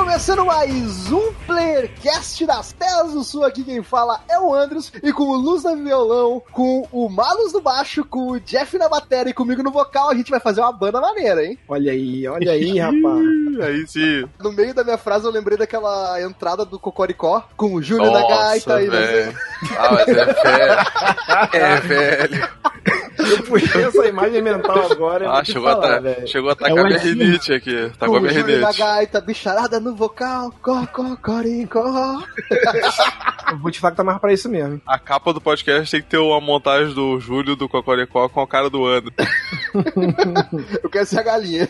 Começando mais um Playercast das Terras do Sul. Aqui quem fala é o Andros. E com o Luz no violão, com o Malus no baixo, com o Jeff na bateria e comigo no vocal, a gente vai fazer uma banda maneira, hein? Olha aí, olha aí, rapaz. Aí sim. No meio da minha frase eu lembrei daquela entrada do Cocoricó com o Júlio da Gaita e velho. Ah, mas é velho. É velho. Eu puxei essa imagem mental agora. eu Ah, chegou, a falar, ta- velho. chegou a É tacar o minha rinite aqui. Tá com com a o minha Júlio da rinite. Gaita, bicharada no vocal, Cocoricó. Eu vou te falar que tá mais pra isso mesmo. A capa do podcast tem que ter uma montagem do Júlio do Cocoricó com a cara do Ano. Eu quero ser a galinha.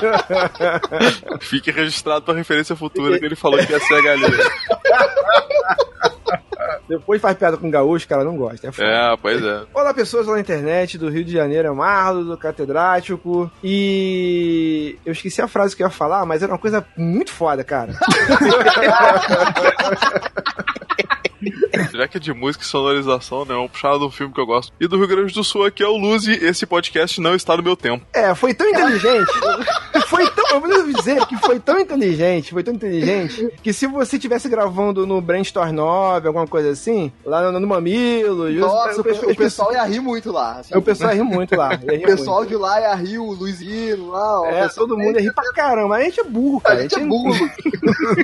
Fique registrado pra referência futura que ele falou que ia ser a galinha. Depois faz piada com gaúcho, cara, não gosta. É foda. É, pois é. Olá, pessoas lá na internet do Rio de Janeiro, é o Marlos, do Catedrático. E eu esqueci a frase que eu ia falar, mas era uma coisa muito foda, cara. Já que é de música e sonorização, né? Vamos puxar de um filme que eu gosto. E do Rio Grande do Sul aqui é o Luz e esse podcast não está no meu tempo. É, foi tão inteligente. Foi tão. Eu vou dizer que foi tão inteligente, foi tão inteligente, que se você estivesse gravando no Brainstorm 9, alguma coisa assim, lá no, no Mamilo, Nossa, o, pe- o pessoal ia rir muito lá. assim. O pessoal ri muito lá. ia rir O pessoal muito. de lá ia rir, o Luizinho lá. ó, É, todo mundo ia rir pra caramba. A gente é burro, cara. A gente é burro.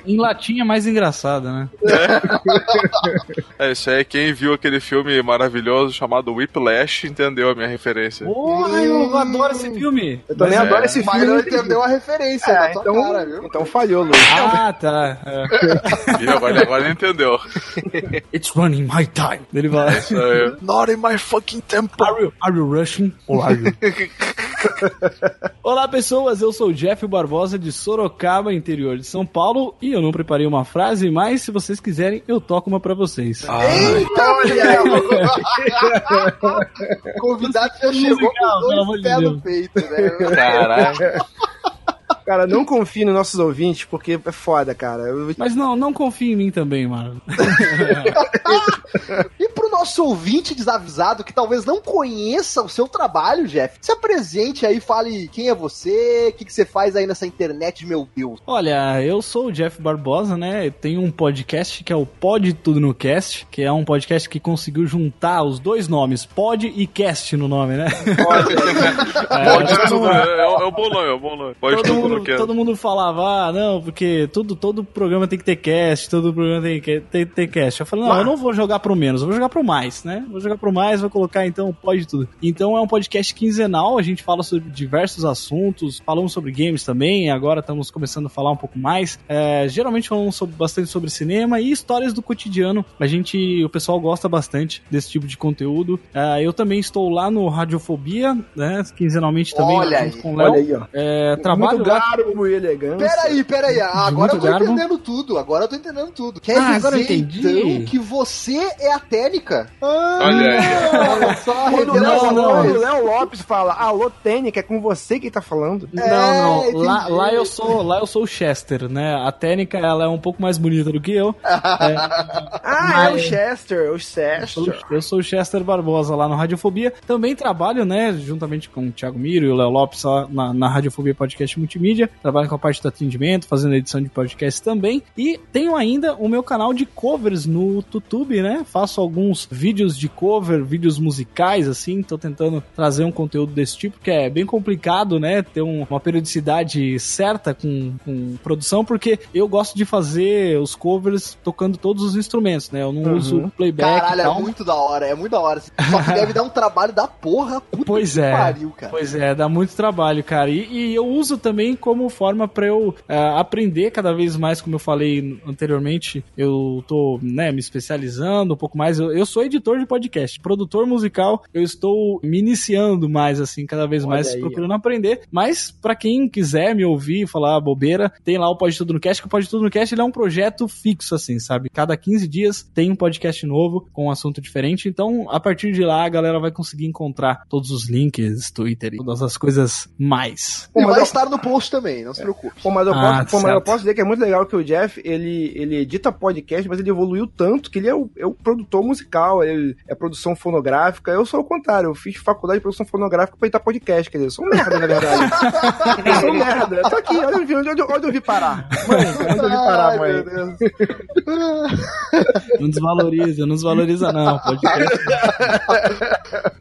Em latim é mais engraçado, né? É, isso aí, quem viu aquele filme maravilhoso chamado Whiplash entendeu a minha referência. Porra, eu adoro esse filme. Eu também É. adoro esse Mas filme. não entendeu a referência É, então, cara, viu? então falhou, Luiz. Ah, tá. É. E agora, agora ele entendeu. It's running my time. Ele. Isso aí. Not in my fucking tempo. Are you, are you rushing or are you? Olá, pessoas. Eu sou o Jeff Barbosa de Sorocaba, interior de São Paulo, e eu não preparei uma frase, mas se vocês quiserem, eu toco uma pra vocês. Eita, O convidado já chegou musical, com dois pés no peito, né? Caralho. Cara, não confie nos nossos ouvintes, porque é foda, cara. Mas não, não confie em mim também, mano. E pro nosso ouvinte desavisado que talvez não conheça o seu trabalho, Jeff, se apresente aí, fale quem é você, o que, que você faz aí nessa internet, meu Deus. Olha, eu sou o Jeff Barbosa, né? Eu tenho um podcast que é o Pod Tudo no Cast, que é um podcast que conseguiu juntar os dois nomes, Pod e Cast no nome, né? Pode tudo. É, é um bom nome, é bom nome. Pode tudo mundo, que todo mundo falava, ah, não, porque todo, todo programa tem que ter cast, todo programa tem que ter, ter cast. Eu falei, não, eu não vou jogar pro menos, eu vou jogar pro mais, né? Vou jogar pro mais, vou colocar então pode tudo. Então é um podcast quinzenal, a gente fala sobre diversos assuntos, falamos sobre games também, agora estamos começando a falar um pouco mais. É, geralmente falamos sobre- bastante sobre cinema e histórias do cotidiano. A gente, o pessoal gosta bastante desse tipo de conteúdo. É, eu também estou lá no Radiofobia, né? Quinzenalmente também, Olha junto aí, com o Léo. Olha aí, ó. É, trabalho lá garbo e elegância. Peraí, peraí, agora eu tô garbo. entendendo tudo, agora eu tô entendendo tudo. Quer Ah, dizer, agora eu entendi. então, que você é a Técnica? Ah, Olha aí. olha só, Quando o. Léo- não. quando o Léo Lopes fala, alô, Tênica, é com você que tá falando. Não, É, não. Lá, entendi. lá eu sou, lá eu sou o Chester, né? A técnica ela é um pouco mais bonita do que eu. Ah, é o Chester, o Chester. Eu sou o Chester Barbosa lá no Radiofobia. Também trabalho, né, juntamente com o Thiago Miro e o Léo Lopes lá na, na Radiofobia Podcast Multimídia. Trabalho com a parte do atendimento, fazendo edição de podcast também. E tenho ainda o meu canal de covers no YouTube, né? Faço alguns vídeos de cover, vídeos musicais, assim. Tô tentando trazer um conteúdo desse tipo, que é bem complicado, né? Ter um- uma periodicidade certa com, com produção, porque eu gosto de fazer os covers tocando todos os instrumentos, né? Eu não Uhum. uso playback Caralho, é muito da hora, é muito da hora. Só que deve dar um trabalho da porra. Puta Pois que é. pariu, cara. Pois é, dá muito trabalho, cara. E, e eu uso também como forma pra eu é, aprender cada vez mais, como eu falei anteriormente. Eu tô, né, me especializando um pouco mais. Eu, eu sou editor de podcast, produtor musical, eu estou me iniciando mais, assim, cada vez Olha mais aí, procurando aprender. Mas, pra quem quiser me ouvir e falar bobeira, tem lá o Pode Tudo no Cast, que o Pode Tudo no Cast ele é um projeto fixo, assim, sabe? Cada 15 dias tem um podcast novo com um assunto diferente. Então, a partir de lá, a galera vai conseguir encontrar todos os links, Twitter e todas as coisas mais. E vai estar no post também, não se preocupe. Pô, mas eu, Ah, posso, pô, mas eu posso dizer que é muito legal que o Jeff, ele, ele edita podcast, mas ele evoluiu tanto que ele é o, é o produtor musical, ele é produção fonográfica. Eu sou o contrário, eu fiz faculdade de produção fonográfica pra editar podcast, quer dizer, eu sou um merda, na verdade. eu sou um merda. Eu tô aqui, olha onde, onde, onde eu vi parar. Mãe, onde eu vi parar, mãe? meu Deus. Não desvaloriza, não desvaloriza não. Podcast.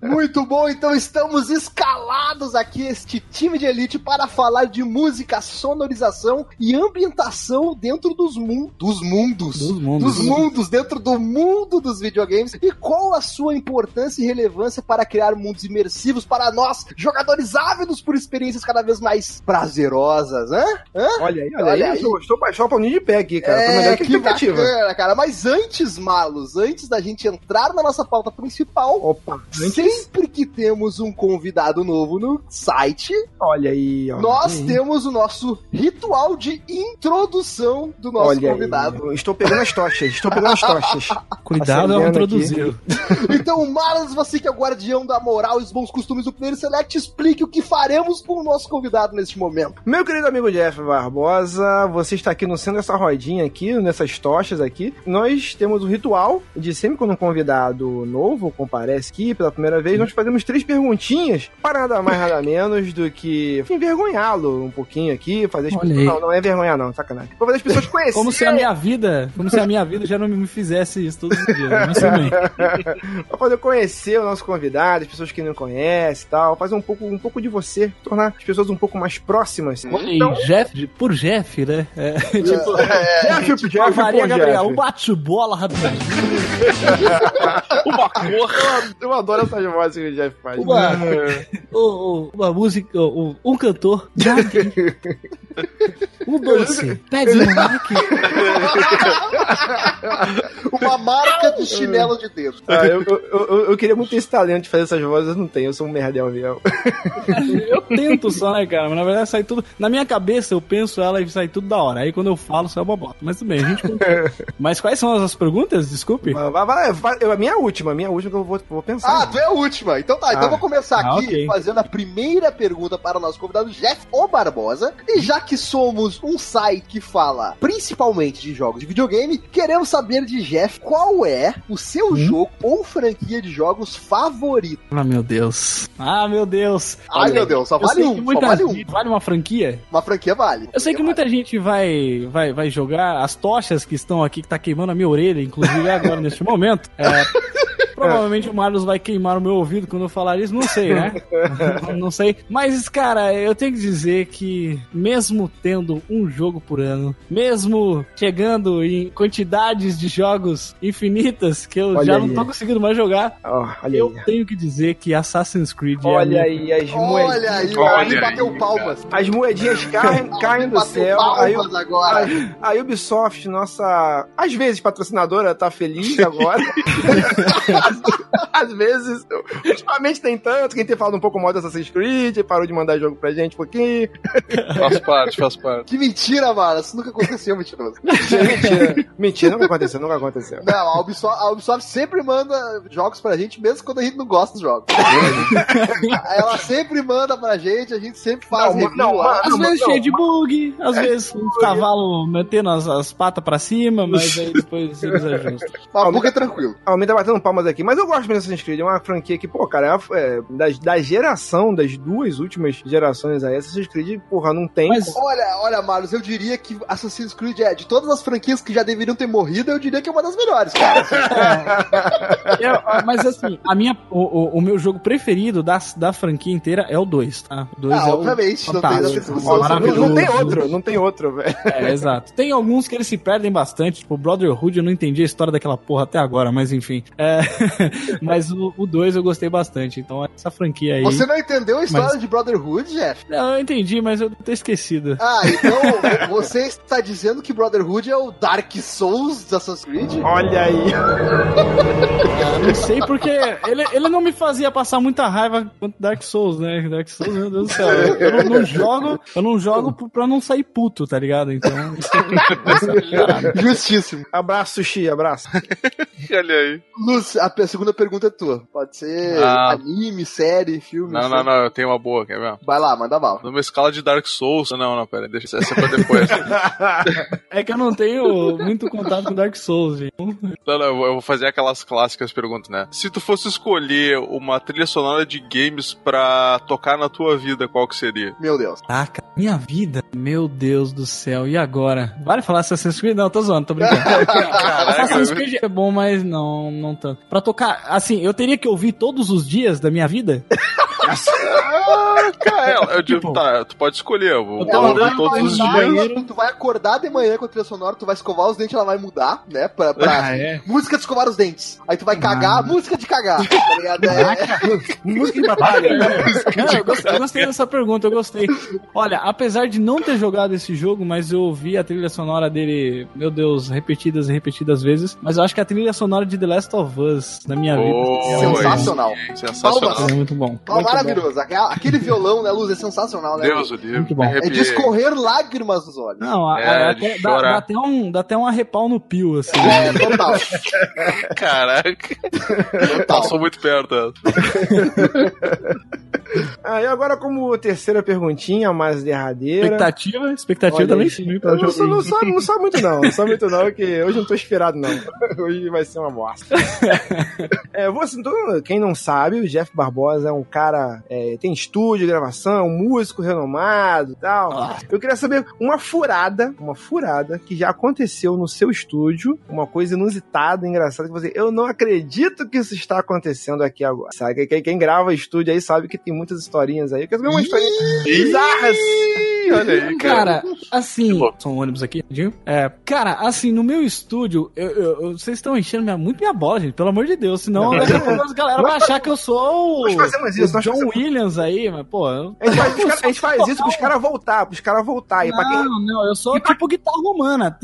Muito bom, então estamos escalados aqui, este time de elite, para falar de música, sonorização e ambientação dentro dos, mun dos mundos. Dos mundos. Dos mundos, dentro do mundo dos videogames. E qual a sua importância e relevância para criar mundos imersivos para nós, jogadores ávidos por experiências cada vez mais prazerosas, hã? Hã? Olha aí, olha, Olha aí, aí. eu estou, estou baixando o paulinho de pé aqui, cara. Tô melhor É, que que expectativa. bacana, cara. Mas antes, Malos, antes da gente entrar na nossa pauta principal, Opa, antes, Sempre que temos um convidado novo no site, olha aí, ó. nós Aí. temos o nosso ritual de introdução do nosso Olha convidado. aí, estou pegando as tochas, estou pegando as tochas. Cuidado ao introduzir. Então, Malas, você que é o guardião da moral e os bons costumes do Player Select, explique o que faremos com o nosso convidado neste momento. Meu querido amigo Jeff Barbosa, você está aqui no centro dessa rodinha aqui, nessas tochas aqui. Nós temos o ritual de sempre quando um convidado novo comparece aqui pela primeira vez, nós fazemos três perguntinhas para nada mais nada menos do que envergonhá-lo um pouquinho aqui, fazer as pessoas... Não, não é vergonhar não, sacanagem. Pra fazer as pessoas conhecerem. Como se a minha vida, como se a minha vida já não me fizesse isso todos os dias. Mas bem. pra poder conhecer o nosso convidado, as pessoas que não conhecem e tal, fazer um pouco, um pouco de você, tornar as pessoas um pouco mais próximas. E Jeff, por Jeff, né? É, tipo, Jeff, tipo, Jeff, Maria Gabriel, Jeff. um bate-bola rapidinho. Uma cor. Eu adoro essas vozes que o Jeff faz. Uma, o- o- uma música, o- um cantor. Um doce, pede um. Uma marca de chinelo de dedo. Ah, eu, eu, eu, eu queria muito ter esse talento de fazer essas vozes, não tenho, eu sou um merdel mesmo. Eu tento só, né, cara? Mas na verdade sai tudo. Na minha cabeça eu penso ela e sai tudo da hora. Aí quando eu falo, sai uma bota. Mas tudo bem, a gente. Mas quais são as perguntas? Desculpe. Vai, a minha última, a minha última que eu vou, vou pensar. Ah, tu é a última. Então tá, então Ah. eu vou começar Ah, aqui ok. fazendo a primeira pergunta para o nosso convidado, Jeff O Barbosa. E já que somos um site que fala principalmente de jogos de videogame, queremos saber de Jeff qual é o seu Hum? jogo ou franquia de jogos favorito. Ah, meu Deus. Ah, meu Deus. Ai, meu Deus, só Eu vale sei que um, só muita vale um. gente- Vale uma franquia? Uma franquia vale. Eu sei que muita gente vai, vai, vai jogar as tochas que estão aqui, que tá queimando a minha orelha, inclusive agora neste momento. É, provavelmente o Marlos vai queimar o meu ouvido quando eu falar isso, não sei, né? não sei. Mas, cara, eu tenho que dizer que, mesmo tendo um jogo por ano, mesmo chegando em quantidades de jogos infinitas que eu Olha já aí. não tô conseguindo mais jogar, olha eu aí. tenho que dizer que Assassin's Creed é Olha minha aí, as Olha aí, moedinhas. Olha aí, bateu palmas. As moedinhas caem, caem do Bateu céu. Aí, palmas agora. a, a Ubisoft, nossa, às vezes patrocinadora, tá feliz agora. às vezes, ultimamente tem tanto, quem tem falado um pouco mal do Assassin's Creed, parou de mandar jogo pra gente um pouquinho. Faz parte, faz parte. Que mentira, mano. Isso nunca aconteceu, mentiroso. Mentira, mentira, nunca aconteceu, nunca aconteceu. Não, a Ubisoft, a Ubisoft sempre manda jogos pra gente, mesmo quando a gente não gosta dos jogos. Ela sempre manda pra gente, a gente sempre faz Não, review não, lá. Às Não, vezes não. cheio de bug, às vezes um cavalo metendo as, as patas pra cima, mas aí depois eles ajustam. Mas bug é tranquilo. Aumenta batendo palmas aqui, mas eu gosto mesmo do Assassin's Creed, é uma franquia que, pô, cara, é, é, da, da geração, das duas últimas gerações aí, Assassin's Creed, porra, não tem. Mas- Olha, olha, Marlos, eu diria que Assassin's Creed é, de todas as franquias que já deveriam ter morrido, eu diria que é uma das melhores, cara. Eu- ah, mas assim, a minha, o, o, o meu jogo preferido da, da franquia inteira é o 2, tá? O 2 Ah, é o obviamente, não tem discussão não, maravilhoso. não tem outro, não tem outro, velho. É, exato. Tem alguns que eles se perdem bastante, tipo Brotherhood, eu não entendi a história daquela porra até agora, mas enfim. É, Mas o 2 eu gostei bastante. Então essa franquia aí. Você não entendeu a história Mas- de Brotherhood, Jeff? Não, eu entendi, mas eu tô esquecido. Ah, então você está dizendo que Brotherhood é o Dark Souls de Assassin's Creed? Olha aí. Não sei porque ele, ele não me fazia passar muita raiva quanto Dark Souls, né? Dark Souls, meu Deus do céu. Eu, eu não, não jogo, eu não jogo pra não sair puto, tá ligado? Então. Justíssimo. Abraço, Sushi, abraço. Olha aí. Luz, a pe- segunda pergunta é tua. Pode ser Ah. anime, série, filme. Não, não, não, eu tenho uma boa, quer ver? Vai lá, manda bala. Numa escala de Dark Souls. Não, não, pera, deixa essa pra depois. É que eu não tenho muito contato com Dark Souls, gente. não, não, eu vou- fazer aquelas clássicas perguntas, né? Se tu fosse escolher uma trilha sonora de games pra tocar na tua vida, qual que seria? Meu Deus. Caraca, minha vida. Meu Deus do céu. E agora? Vale falar Assassin's Creed? Não, tô zoando, tô brincando. Assassin's Creed é bom, mas não, não tanto. Pra tocar, assim, eu teria que ouvir todos os dias da minha vida? Ah, cara, eu digo, Tipo- tá, tu pode escolher, eu vou, Eu ouvir todos os dias. banheiro. Tu vai acordar de manhã com a trilha sonora, tu vai escovar os dentes, ela vai mudar, né? Pra, pra- Ah, é? Música de escovar os dentes. Aí tu vai cagar, Ah. música de cagar. Tá ligado? É, Música de batalha. Não, eu, gostei, eu gostei dessa pergunta, eu gostei. Olha, apesar de não ter jogado esse jogo, mas eu ouvi a trilha sonora dele, meu Deus, repetidas e repetidas vezes. Mas eu acho que a trilha sonora de The Last of Us, na minha Oh, vida. Sensacional. Sensacional. É muito bom. Muito maravilhoso. Aquela- Aquele violão, né, Luz? É sensacional, né? Deus o livre. Muito bom. É de escorrer lágrimas dos olhos. Não, É, até- dá, dá até um, dá até um arrepal no pio, assim. É, total. Caraca. total. Passou muito perto. Ah, e agora, como terceira perguntinha, mais derradeira. Expectativa, expectativa Olha também sim. Não, sou, não, sou, não sou muito, não. Não sou muito, não, que hoje eu não tô inspirado, não. Hoje vai ser uma bosta. é, você, então, quem não sabe, o Jeff Barbosa é um cara. É, tem estúdio, gravação, músico renomado e tal. Ah. Eu queria saber uma furada, uma furada que já aconteceu no seu estúdio, uma coisa inusitada, engraçada, que você. Eu não acredito que isso está acontecendo aqui agora. Sabe? Quem, quem grava estúdio aí sabe que tem muitas historinhas aí. Eu quero saber uma historinha bizarras. Ih, olha aí, cara. Cara, assim. São um ônibus aqui. É, cara, assim, no meu estúdio, eu- eu- vocês estão enchendo minha, muito minha bola, gente, pelo amor de Deus. Senão Não. a galera vai achar que eu sou o, isso, o John fazemos- Williams aí, mas, pô. Eu, A gente faz, cara- a gente faz isso pros caras voltar, pros caras voltar. E pra quem, não, não, eu sou tipo guitarra romana.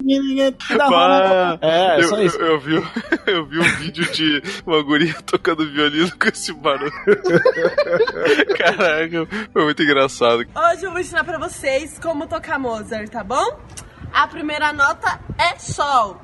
Guitarra romana. É, eu, só isso. eu, eu vi, eu vi um vídeo de uma guria tocando violino com esse barulho. Caraca, foi muito engraçado. Hoje eu vou ensinar pra vocês como tocar Mozart, tá bom? A primeira nota é Sol.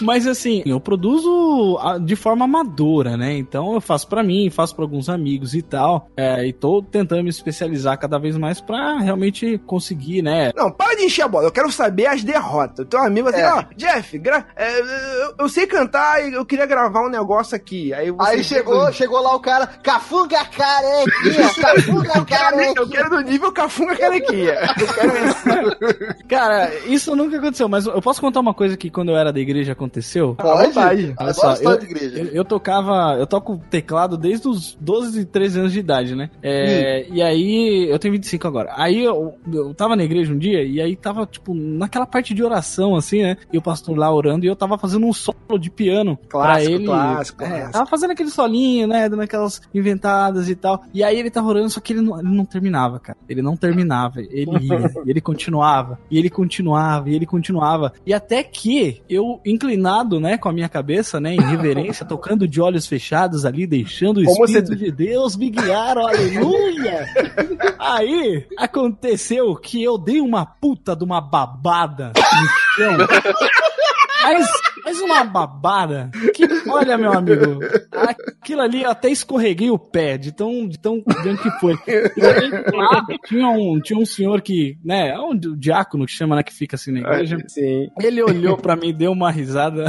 Mas assim, eu produzo ah, de forma amadora, né? Então eu faço pra mim, faço pra alguns amigos e tal. É, e tô tentando me especializar cada vez mais pra realmente conseguir, né? Não, para de encher a bola. Eu quero saber as derrotas. Teu amigo assim, É. ó, Jeff, gra- é, eu, eu sei cantar e eu queria gravar um negócio aqui. Aí, você Aí chegou, chegou lá o cara, cafunga carequinha, cafunga Eu quero, eu carequinha. quero do nível Cafunga Carequinha. Eu quero esse. Cara, isso nunca aconteceu, mas eu posso contar uma coisa que quando eu era da igreja aconteceu? Pode? Olha Adoro só, história eu, de igreja. eu, eu tocava, eu toco teclado desde os 12, 13 anos de idade, né? É, E aí, eu tenho 25 agora. Aí eu, eu tava na igreja um dia, e aí tava, tipo, naquela parte de oração, assim, né? E o pastor lá orando, e eu tava fazendo um solo de piano pra Clássico, ele. clássico, É, clássico. tava fazendo aquele solinho, né? Dando aquelas inventadas e tal. E aí ele tava orando, só que ele não, ele não terminava, cara. Ele não terminava. Ele ia, e ele continuava, e ele continuava, e ele continuava. E até que eu, inclinado, né, com a minha cabeça, né, em reverência, tocando de olhos fechados ali, deixando o Como Espírito você- de Deus me guiar, aleluia! Aí aconteceu que eu dei uma puta de uma babada no chão. Mas, mas uma babada que, olha, meu amigo, aquilo ali eu até escorreguei o pé de tão, de tão grande que foi. E aí, lá, tinha um, tinha um senhor que, né, é um diácono que chama, né, que fica assim na igreja. Sim. Ele olhou pra mim, deu uma risada.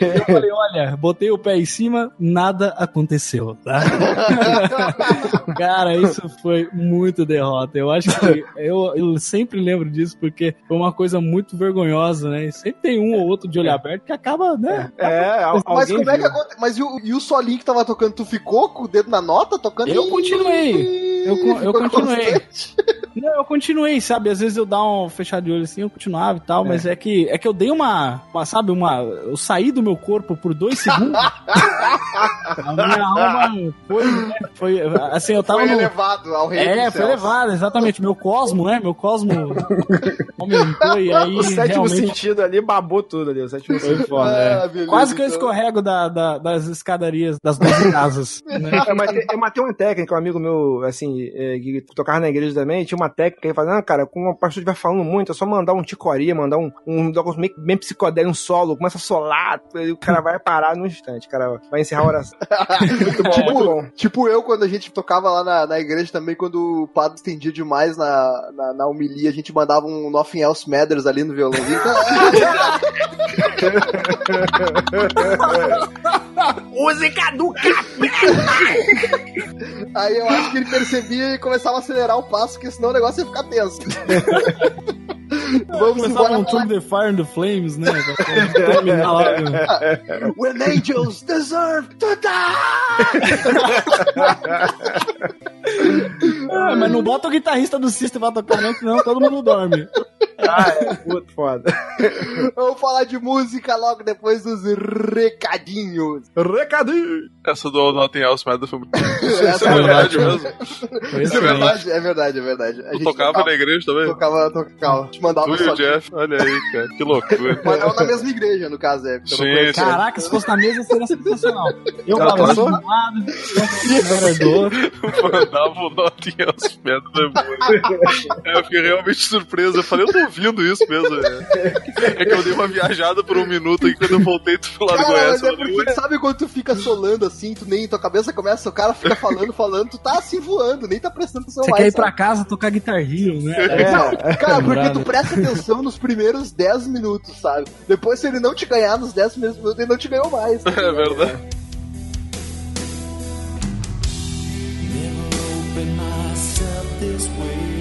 Eu falei, olha, botei o pé em cima, nada aconteceu, tá? Cara, isso foi muito derrota. Eu acho que eu, eu sempre lembro disso porque foi uma coisa muito vergonhosa, né? E sempre tem um ou outro de olho aberto que acaba, né? É, al- Mas como é que viu. aconteceu? Mas e o, e o solinho que tava tocando, tu ficou com o dedo na nota tocando? Eu continuei. Eu, eu continuei. constante? Não, eu continuei, sabe? Às vezes eu dava um fechado de olho assim, eu continuava e tal, mas é que, é que eu dei uma, uma, sabe, uma. Eu saí do meu corpo por dois segundos. a minha alma foi, né, foi. Assim, eu tava Foi no. elevado ao reino É, foi céus. levado, exatamente. Meu cosmo, né? Meu cosmo aumentou e aí o sétimo realmente sentido ali babou tudo ali. O sétimo foi sentido. foda. é. Ah, beleza, Quase que eu então. escorrego da, da- das escadarias das duas casas. Né? Eu matei, eu matei uma técnica, um amigo meu, assim, é, que tocava na igreja também, tinha uma técnica que ele falava, não, cara, como o pastor estiver falando muito, é só mandar um ticoria, mandar um, um negócio meio, bem psicodélico, um solo, começa a solar, aí o cara vai parar num instante, cara vai encerrar a oração. muito bom, muito bom. Tipo eu, quando a gente tocava lá na, na igreja também, quando o padre estendia demais na, na, na homilia, a gente mandava um Nothing Else Matters ali no violãozinho. Música do Aí eu acho que ele percebia e começava a acelerar o passo, porque senão o negócio ia ficar tenso. Vamos embora um Turn the Fire and the Flames, né? Terminar lá. When angels deserve to die! Ah, mas não bota o guitarrista do System pra tocar, não, senão todo mundo dorme. Ah, é, muito foda. Vamos falar de música logo depois dos recadinhos. Recadinho! Essa do Nothing Else Matters foi muito. Isso é verdade mesmo. Isso É É verdade, é verdade, é verdade. A Tu gente tocava tocava, na igreja também? tocava, tocava. Te mandava Tu e só o Jeff, olha aí, cara. Que loucura. Mas não na mesma igreja, no caso, é. Sim. Caraca, se fosse na mesa seria sensacional. Eu falava de um lado, do. Mandava o Else Matters depois. É, eu fiquei realmente surpreso. Eu falei, eu tô ouvindo isso mesmo. É, É que eu dei uma viajada por um minuto e quando eu voltei, tu foi lá do Cara, é porque sabe quando tu fica solando assim, tu nem tua cabeça começa, o cara fica falando, falando, tu tá assim voando, nem tá prestando atenção Você quer ir sabe? pra casa tocar Guitar Hero, né? Não, cara, porque tu presta atenção nos primeiros 10 minutos, sabe? Depois, se ele não te ganhar nos 10 primeiros minutos, ele não te ganhou mais. tá É verdade. open myself this way.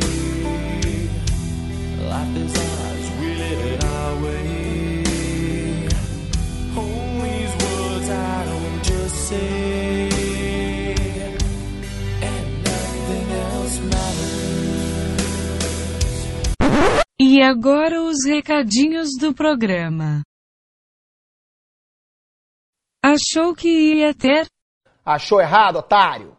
Life is E agora os recadinhos do programa. Achou que ia ter? Achou errado, otário?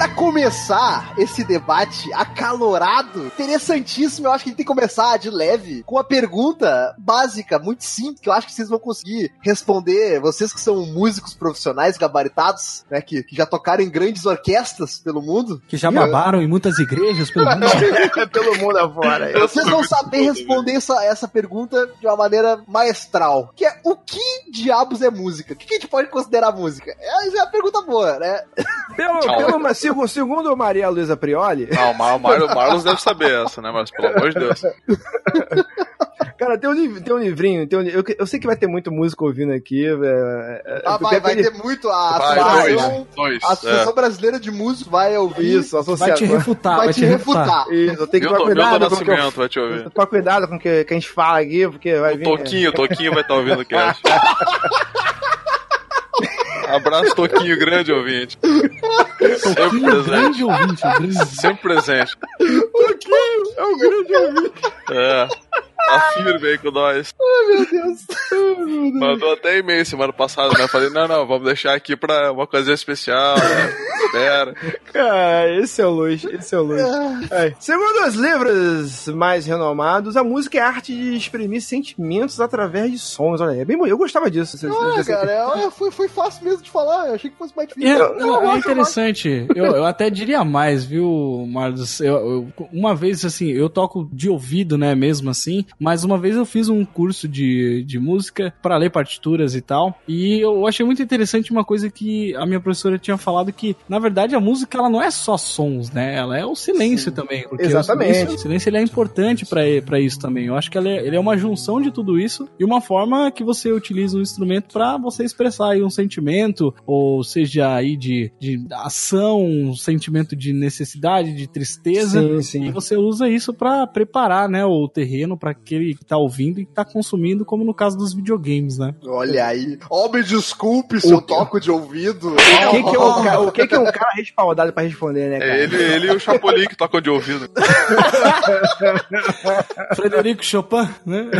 Pra começar esse debate acalorado, interessantíssimo, eu acho que a gente tem que começar de leve com uma pergunta básica, muito simples, que eu acho que vocês vão conseguir responder. Vocês que são músicos profissionais gabaritados, né, que, que já tocaram em grandes orquestras pelo mundo, Que já babaram em muitas igrejas pelo mundo. Pelo mundo afora. vocês vão saber responder essa, essa pergunta de uma maneira maestral. Que é, o que diabos é música? O que a gente pode considerar música? Essa é uma pergunta boa, né? Pelo, pelo, mas segundo, segundo Maria Luísa Prioli, Não, o Mar- o Mar- o Marlos deve saber essa, né? Mas pelo amor de Deus. cara, tem um, tem um livrinho, tem um li- eu, eu sei que vai ter muito músico ouvindo aqui. é, é, Ah, tem vai, vai ter muito a Vai, associação, dois. Dois. a É. Associação Brasileira de Músicos vai ouvir. Isso, Vai te associação. refutar, vai, te refutar. Isso, eu tenho que tomar cuidado com o que eu vai te ouvir. Tomar cuidado com o que, que a gente fala aqui, porque vai O vir. Toquinho, o Toquinho vai estar ouvindo o cast. Abraço, Toquinho, grande ouvinte. Sempre Um presente. grande ouvinte, um grande Sempre presente. É um grande ouvinte. É. Tá firme aí com nós. Meu Deus. Mandou até e-mail semana passada, né? Eu falei, não, não, vamos deixar aqui pra uma ocasião especial, né? Espera. Cara, esse é o Luiz, esse é o Luiz. É. Segundo os livros mais renomados, a música é a arte de exprimir sentimentos através de sons. Olha aí, é bem bom. Eu gostava disso. Você- Olha, você- cara, é- foi, foi fácil mesmo de falar. Eu achei que fosse mais difícil. É, Eu- não, eu é interessante. Eu, eu até diria mais, viu, Marlos? Eu, eu- uma vez, assim, eu toco de ouvido, né, mesmo assim, mas uma vez eu fiz um curso de, de música para ler partituras e tal, e eu achei muito interessante uma coisa que a minha professora tinha falado que na verdade, a música ela não é só sons, né? Ela é o silêncio também. porque Exatamente. O silêncio, o silêncio, ele é importante pra isso também. Eu acho que ele é, ele é uma junção de tudo isso e uma forma que você utiliza um instrumento pra você expressar aí um sentimento, ou seja, aí de, de ação, um sentimento de necessidade, de tristeza. Sim, E sim. você usa isso pra preparar, né, o terreno pra aquele que tá ouvindo e que tá consumindo, como no caso dos videogames, né? Olha aí. Ó, me desculpe se eu toco de ouvido. O que, que é um cara, o que, que é um cara respaldado pra responder, né, cara? É ele, ele e o Chapolin que tocam de ouvido. Frederico Chopin, né?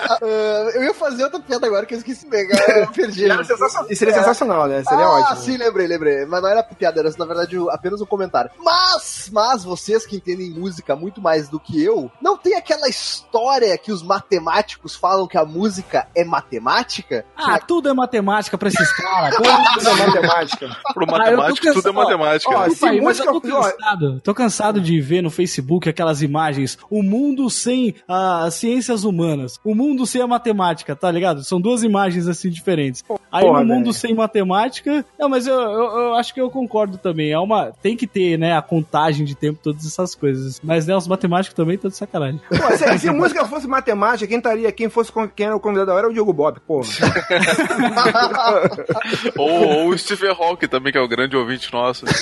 Ah, eu ia fazer outra piada agora que eu esqueci de pegar. Eu perdi. Seria sensacional, Isso seria sensacional, né? Seria ah, ótimo. sim, lembrei, lembrei. Mas não era piada, era na verdade apenas um comentário. Mas, mas vocês que entendem música muito mais do que eu, não tem aquela história que os matemáticos falam que a música é matemática? Ah, tudo é matemática pra esses caras. Tudo é matemática. Pro Ah, matemático, tudo é matemática. Ó, né? se Desculpa aí, mas música- eu tô cansado. Tô cansado de ver no Facebook aquelas imagens. O mundo sem as ciências humanas. O mundo sem a matemática, tá ligado? São duas imagens assim diferentes. Aí Porra, no mundo velho. sem matemática. Não, mas eu, eu, eu acho que eu concordo também. É uma. Tem que ter, né, a contagem de tempo, todas essas coisas. Mas né, os matemáticos também estão de sacanagem. Pô, se, se música fosse matemática, quem estaria, quem fosse quem era o convidado agora era o Diogo Bob, porra. Ou, ou o Stephen Hawking também, que é o grande ouvinte nosso.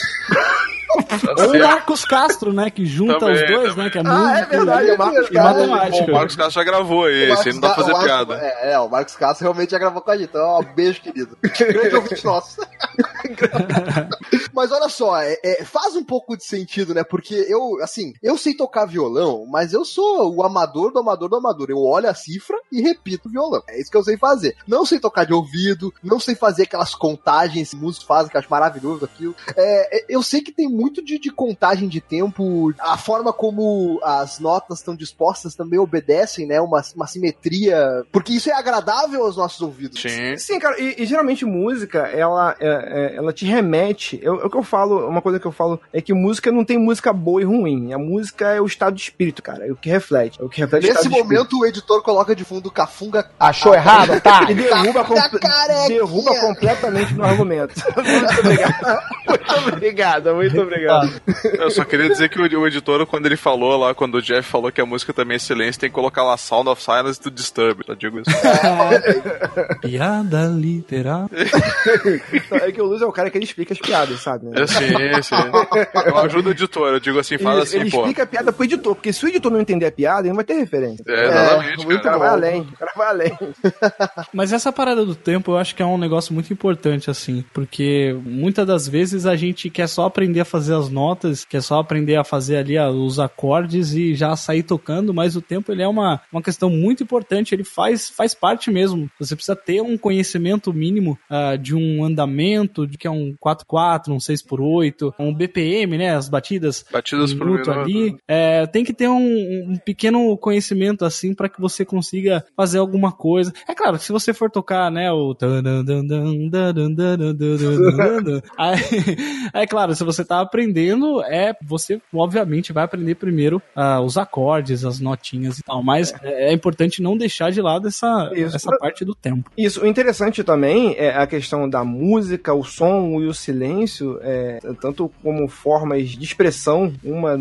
Tá Ou. Marcos Castro, né? Que junta Também, os dois, também. né? Que é Ah, música é verdade, é Marcos e Castro. matemática. Bom, o Marcos Castro já gravou esse aí não dá pra fazer Marcos- piada. É, é, o Marcos Castro realmente já gravou com a gente. Então, ó, beijo, querido. Grande ouvinte nosso. mas olha só, é- é, faz um pouco de sentido, né? Porque eu, assim, eu sei tocar violão, mas eu sou o amador do amador do amador. Eu olho a cifra e repito o violão. É isso que eu sei fazer. Não sei tocar de ouvido, não sei fazer aquelas contagens que músicos fazem, que eu acho maravilhoso aquilo. É, é, eu sei que tem muito de, de contagem de tempo, a forma como as notas estão dispostas também obedecem, né? Uma, uma simetria. Porque isso é agradável aos nossos ouvidos. Sim. Sim, cara, e, e geralmente música, ela, é, é, ela te remete. Eu, o que eu falo, uma coisa que eu falo é que música não tem música boa e ruim. A música é o estado de espírito, cara. É o que reflete. É o que reflete Nesse momento, o editor coloca de fundo Cafunga. Achou errado, E otário? derruba, carequinha. derruba completamente no argumento. muito obrigado. Muito obrigado, muito obrigado. Eu só queria dizer que o, o editor, quando ele falou lá, quando o Jeff falou que a música também é silêncio, tem que colocar lá Sound of Silence to Disturb, eu digo isso. Piada literal. É que o Luz é o cara que ele explica as piadas, sabe? né? É sim, sim. Eu ajudo o editor, eu digo assim, fala Ele, assim, ele pô. explica a piada pro editor, porque se o editor não entender a piada, ele não vai ter referência. É, exatamente, o cara cara. vai além, o cara vai além. Mas essa parada do tempo eu acho que é um negócio muito importante, assim, porque muitas das vezes a gente quer só aprender a fazer as notas, quer só aprender a fazer ali ah, os acordes e já sair tocando, mas o tempo ele é uma, uma questão muito importante, ele faz, faz parte mesmo. Você precisa ter um conhecimento mínimo ah, de um andamento, de que é um 4-4, um 6x8, um BPM, né, as batidas Batidas por minuto. ali, é, tem que ter um, um pequeno conhecimento assim para que você consiga fazer alguma coisa. É claro, se você for tocar, né, o aí, é claro, se você tá aprendendo, é você obviamente vai aprender primeiro ah, os acordes, as notinhas e tal, mas é, é importante não deixar de lado essa, Isso. essa parte do tempo. Isso, o interessante também é a questão da música, o som e o silêncio, é, tanto como formas de expressão, uma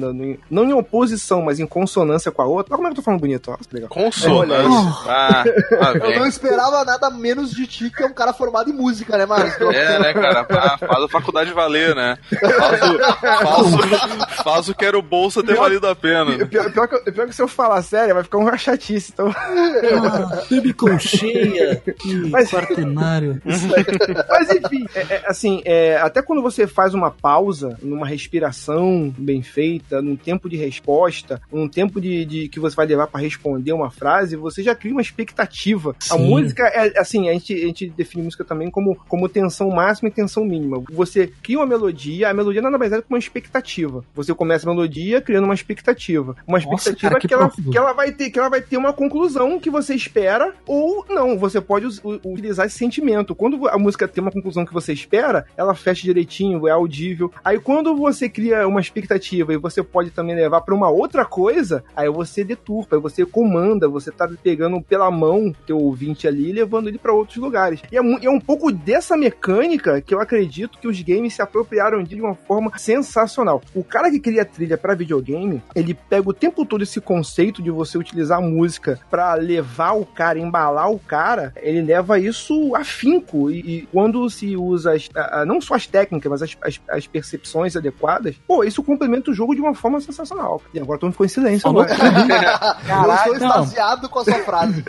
não em oposição, mas em consonância com a outra. Olha como é que eu tô falando bonito, ó. legal. Consonância. Ah, ah, Eu não esperava nada menos de ti, que é um cara formado em música, né, Marcos? É, né, cara? Faz a faculdade valer, né? Faz o, faz o, faz o que era o bolsa ter valido a pena. Pior, pior que, pior que se eu falar sério, vai ficar uma chatice. Então, Ah, tube com cheia, que Mas- quartenário. Mas enfim, é- é, assim, é, até quando você faz uma pausa numa respiração bem feita, num tempo de resposta, num tempo de, de que você vai levar pra responder uma frase, você já cria uma expectativa. A Sim. música é assim, a gente, a gente define música também como, como tensão máxima e tensão mínima. Você cria uma melodia, a melodia nada é do que uma expectativa. Você começa a melodia criando uma expectativa. Uma Nossa, expectativa cara, que que, ela, que ela vai ter, que ela vai ter uma conclusão que você espera ou não. Você pode utilizar esse sentimento. Quando a música tem uma conclusão que você espera, ela fecha direitinho, é audível. Aí quando você cria uma expectativa e você pode também levar pra uma outra coisa, aí você deturpa, aí você comanda, você tá pegando pela mão teu ouvinte ali e levando ele pra outros lugares. E é, e é um pouco dessa mecânica que eu acredito que os games se apropriaram de uma forma sensacional. O cara que cria trilha pra videogame, ele pega o tempo todo esse conceito de você utilizar a música pra levar o cara, embalar o cara, ele leva isso afinco. E, e quando se usa as- a- a- não só as técnicas, mas as, as- as percepções adequadas, pô, isso complementa o jogo de uma forma sensacional. E agora todo mundo ficou em silêncio. Falou agora. eu estou extasiado com a sua frase.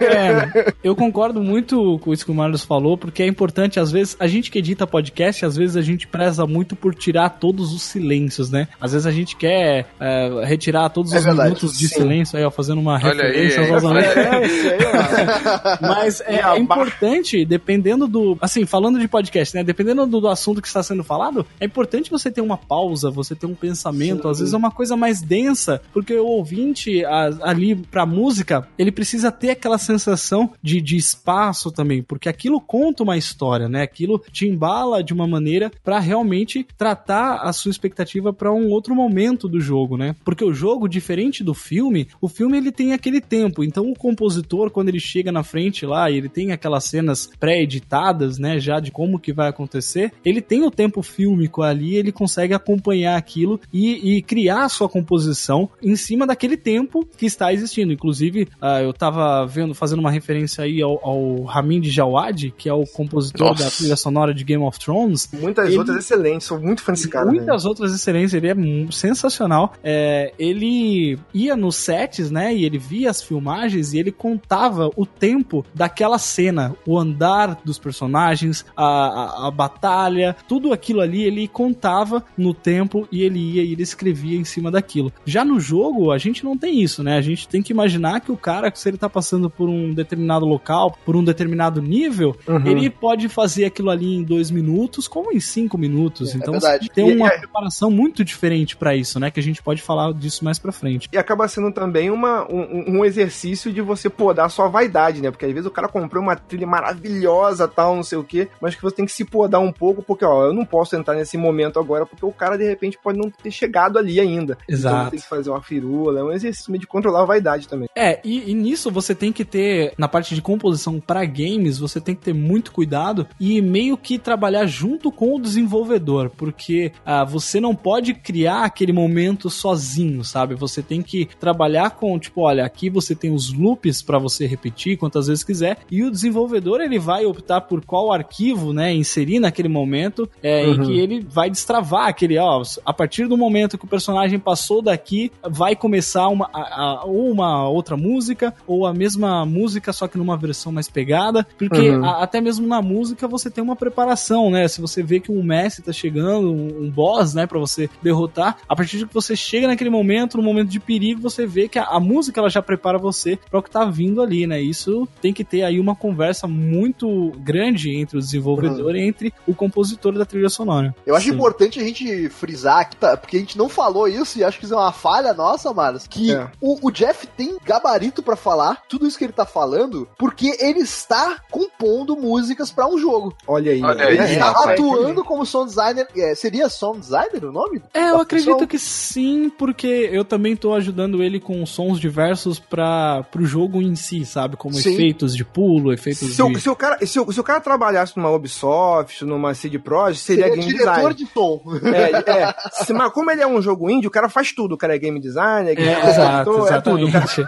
É, eu concordo muito com isso que o Marlos falou, porque é importante, às vezes, a gente que edita podcast, às vezes a gente preza muito por tirar todos os silêncios, né? Às vezes a gente quer é, retirar todos É os verdade, minutos de sim. silêncio, aí, ó, fazendo uma Olha referência aos. É, aí, ó. Mas é, é importante, dependendo do. Assim, falando de podcast, né? Dependendo do, do assunto que está sendo falado, é importante você ter uma pausa, você ter um pensamento. Às vezes é uma coisa mais densa, porque o ouvinte a- ali pra música, ele precisa ter aquela sensação de, de espaço também, porque aquilo conta uma história, né? Aquilo te embala de uma maneira pra realmente tratar a sua expectativa pra um outro momento do jogo, né? Porque o jogo, diferente do filme, o filme ele tem aquele tempo. Então o compositor, quando ele chega na frente lá e ele tem aquelas cenas pré-editadas, né, já de como que vai acontecer, ele tem o tempo fílmico ali, ele consegue acompanhar aquilo e, e criar a sua composição em cima daquele tempo que está existindo. Inclusive, ah, eu tava vendo, fazendo uma referência aí ao, ao Ramin Djawad, que é o compositor Nossa. da trilha sonora de Game of Thrones, Muitas Ele- outras excelentes, sou muito fã desse cara. né? Muitas outras excelências, ele é sensacional. É, ele ia nos sets, né? E ele via as filmagens e ele contava o tempo daquela cena, o andar dos personagens, a, a, a batalha, tudo aquilo ali ele contava no tempo e ele ia e ele escrevia em cima daquilo. Já no jogo, a gente não tem isso, né? A gente tem que imaginar que o cara, se ele tá passando por um determinado local, por um determinado nível, Uhum. ele pode fazer aquilo ali em dois minutos, como em cinco minutos. É, então é verdade. Tem E- uma e- preparação muito diferente pra isso, né? Que a gente pode falar disso mais pra frente. E acaba sendo também uma, um, um exercício de você podar sua vaidade, né? Porque às vezes o cara comprou uma trilha maravilhosa, tal, não sei o quê, mas que você tem que se podar um pouco, porque, ó, eu não posso entrar nesse momento agora, porque o cara, de repente, pode não ter chegado ali ainda. Então Exato. tem que fazer uma firula, é um exercício meio de controlar a vaidade também. É, e, e nisso você tem que ter, na parte de composição pra games, você tem que ter muito cuidado e meio que trabalhar junto com o desenvolvedor, porque ah, você não pode criar aquele momento sozinho, sabe? Você tem que trabalhar com, tipo, olha, aqui você tem os loops pra você repetir quantas vezes quiser, e o desenvolvedor ele vai optar por qual arquivo, né, inserir naquele momento, é, em Uhum. que ele vai destravar aquele, ó, a partir do momento que o personagem passou daqui, vai começar uma, a- a- ou uma outra música, ou a mesma música, só que numa versão mais pegada, porque Uhum. a- até mesmo na música você tem uma preparação, né? Se você vê que um Messi tá chegando, um, um boss, né, pra você derrotar, a partir de que você chega naquele momento, no momento de perigo, você vê que a, a música ela já prepara você para o que tá vindo ali, né? Isso tem que ter aí uma conversa muito grande entre o desenvolvedor e entre o compositor da trilha sonora. Eu acho Sim. importante a gente frisar aqui, tá, porque a gente não falou isso e acho que isso é uma falha nossa, Marlos, que É. o, o Jeff tem gabarito pra falar tudo isso que ele tá falando, porque ele está compondo músicas pra um jogo. Olha aí. Olha ó. aí, Ele É, está rapaz. atuando como sound designer. é, seria sound designer o nome? É, eu acredito função? que sim, porque eu também tô ajudando ele com sons diversos para pro jogo em si, sabe? Como Sim. efeitos de pulo, efeitos Se o, de... se, o cara, se, o, se o cara trabalhasse numa Ubisoft, numa CD Projekt, seria, game diretor design. de som. É, é. Se- mas como ele é um jogo indie, o cara faz tudo. O cara é game designer, é game É, exato, é tudo. exatamente.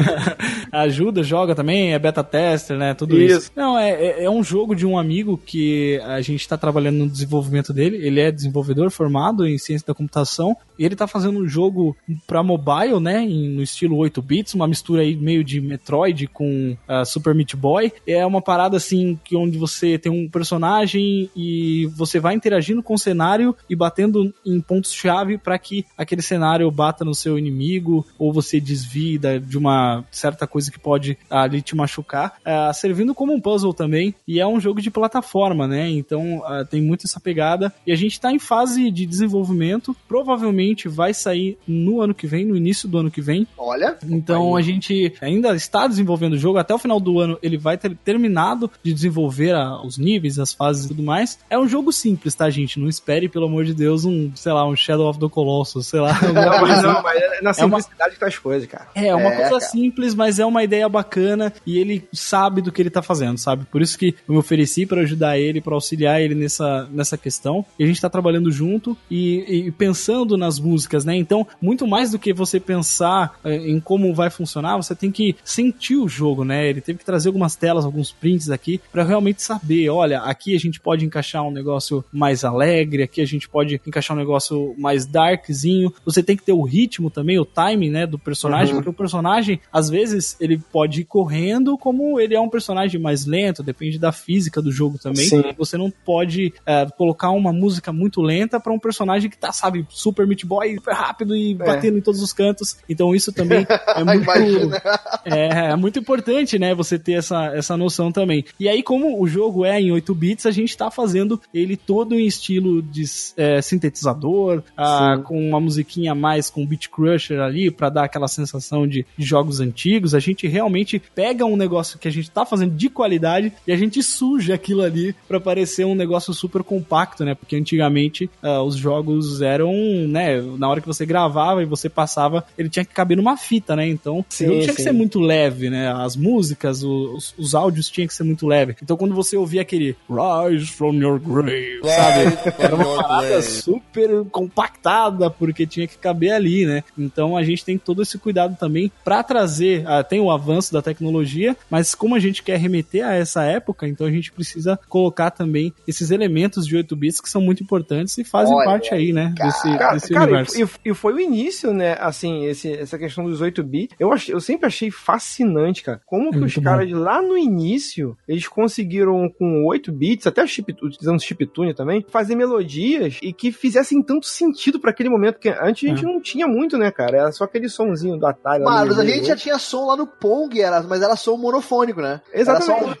Ajuda, joga também, é beta tester, né? Tudo isso. Isso. Não, é, é, é um jogo de um amigo que a gente tá trabalhando no desenvolvimento dele. Ele é desenvolvedor formado em ciência da computação. E ele tá fazendo um jogo pra mobile, né? em- no estilo 8 bits, uma mistura aí meio de Metroid com ah, Super Meat Boy. É uma parada assim que onde você tem um personagem e você vai interagindo com o cenário e batendo em pontos-chave para que aquele cenário bata no seu inimigo ou você desvie de uma certa coisa que pode ali te machucar, ah, servindo como um puzzle também. E é um jogo de plataforma, né? Então ah, tem muito essa pegada. E a gente tá em fase de desenvolvimento. Provavelmente vai sair no ano que vem, no início do ano que vem. Olha. Então a gente ainda está desenvolvendo o jogo. Até o final do ano ele vai ter terminado de desenvolver a- os níveis, as fases e tudo mais. É um jogo simples, tá, gente? Não espere, pelo amor de Deus, um, sei lá, um Shadow of the Colossus, sei lá. Não, mas, não, mas é na simplicidade que tá as coisas, cara. É, uma É, coisa cara. simples, mas é uma ideia bacana e ele sabe do que ele tá fazendo, sabe? Por isso que eu me ofereci pra ajudar ele, pra auxiliar ele nessa, nessa questão. E a gente tá trabalhando junto e, e pensando nas músicas, né? Então, muito mais do que você pensar eh, em como vai funcionar, você tem que sentir o jogo, né? Ele teve que trazer algumas telas, alguns prints aqui pra realmente saber, olha, aqui a gente pode encaixar um negócio mais alegre, aqui a gente pode encaixar um negócio mais darkzinho. Você tem que ter o ritmo também, o timing, né, do personagem, porque o personagem, às vezes, ele pode ir correndo, como ele é um personagem mais lento, depende da física do jogo também. Sim. Você não pode eh, colocar uma música muito lenta pra um personagem que tá, sabe, super Meat Boy, super rápido e batendo em todos os cantos. Então isso também é muito é, é muito importante, né, você ter essa, essa noção também. E aí, como o jogo é em 8 bits, a gente tá fazendo ele todo em estilo de é, sintetizador, ah, com uma musiquinha a mais com Beat Crusher ali, pra dar aquela sensação de, de jogos antigos. A gente realmente pega um negócio que a gente tá fazendo de qualidade e a gente suja aquilo ali pra parecer um negócio super compacto, né? Porque antigamente ah, os jogos eram, né, na hora que você gravava e você passava, ele tinha que caber numa fita, né? Então, Sim, o jogo tinha que sim. ser muito leve, né? As músicas, os, os áudios tinham que ser muito leve. Então, quando você ouvia aquele Rise from your grave, sabe? Era uma parada super compactada, porque tinha que caber ali, né? Então, a gente tem todo esse cuidado também pra trazer. ah, tem o avanço da tecnologia, mas como a gente quer remeter a essa época, então a gente precisa colocar também esses elementos de 8 bits que são muito importantes e fazem Olha, parte aí, né? Desse, Cara, desse cara, universo. e, e- foi o início, né? Assim, esse- essa questão dos 8 bits. Eu, achei- eu sempre achei fascinante, cara. Como que os caras lá no início, eles conseguiram com 8 bits, até chip, utilizando chiptune também, fazer melodias e que fizessem tanto sentido pra aquele momento, porque antes a gente É. não tinha muito, né, cara? Era só aquele sonzinho do Atari. Mas a gente já tinha som lá no Pong, era, mas era som monofônico, né? Exatamente. Era só um.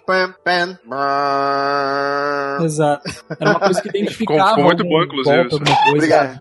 Exato. Era uma coisa que identificava. Muito bom, inclusive. Obrigado.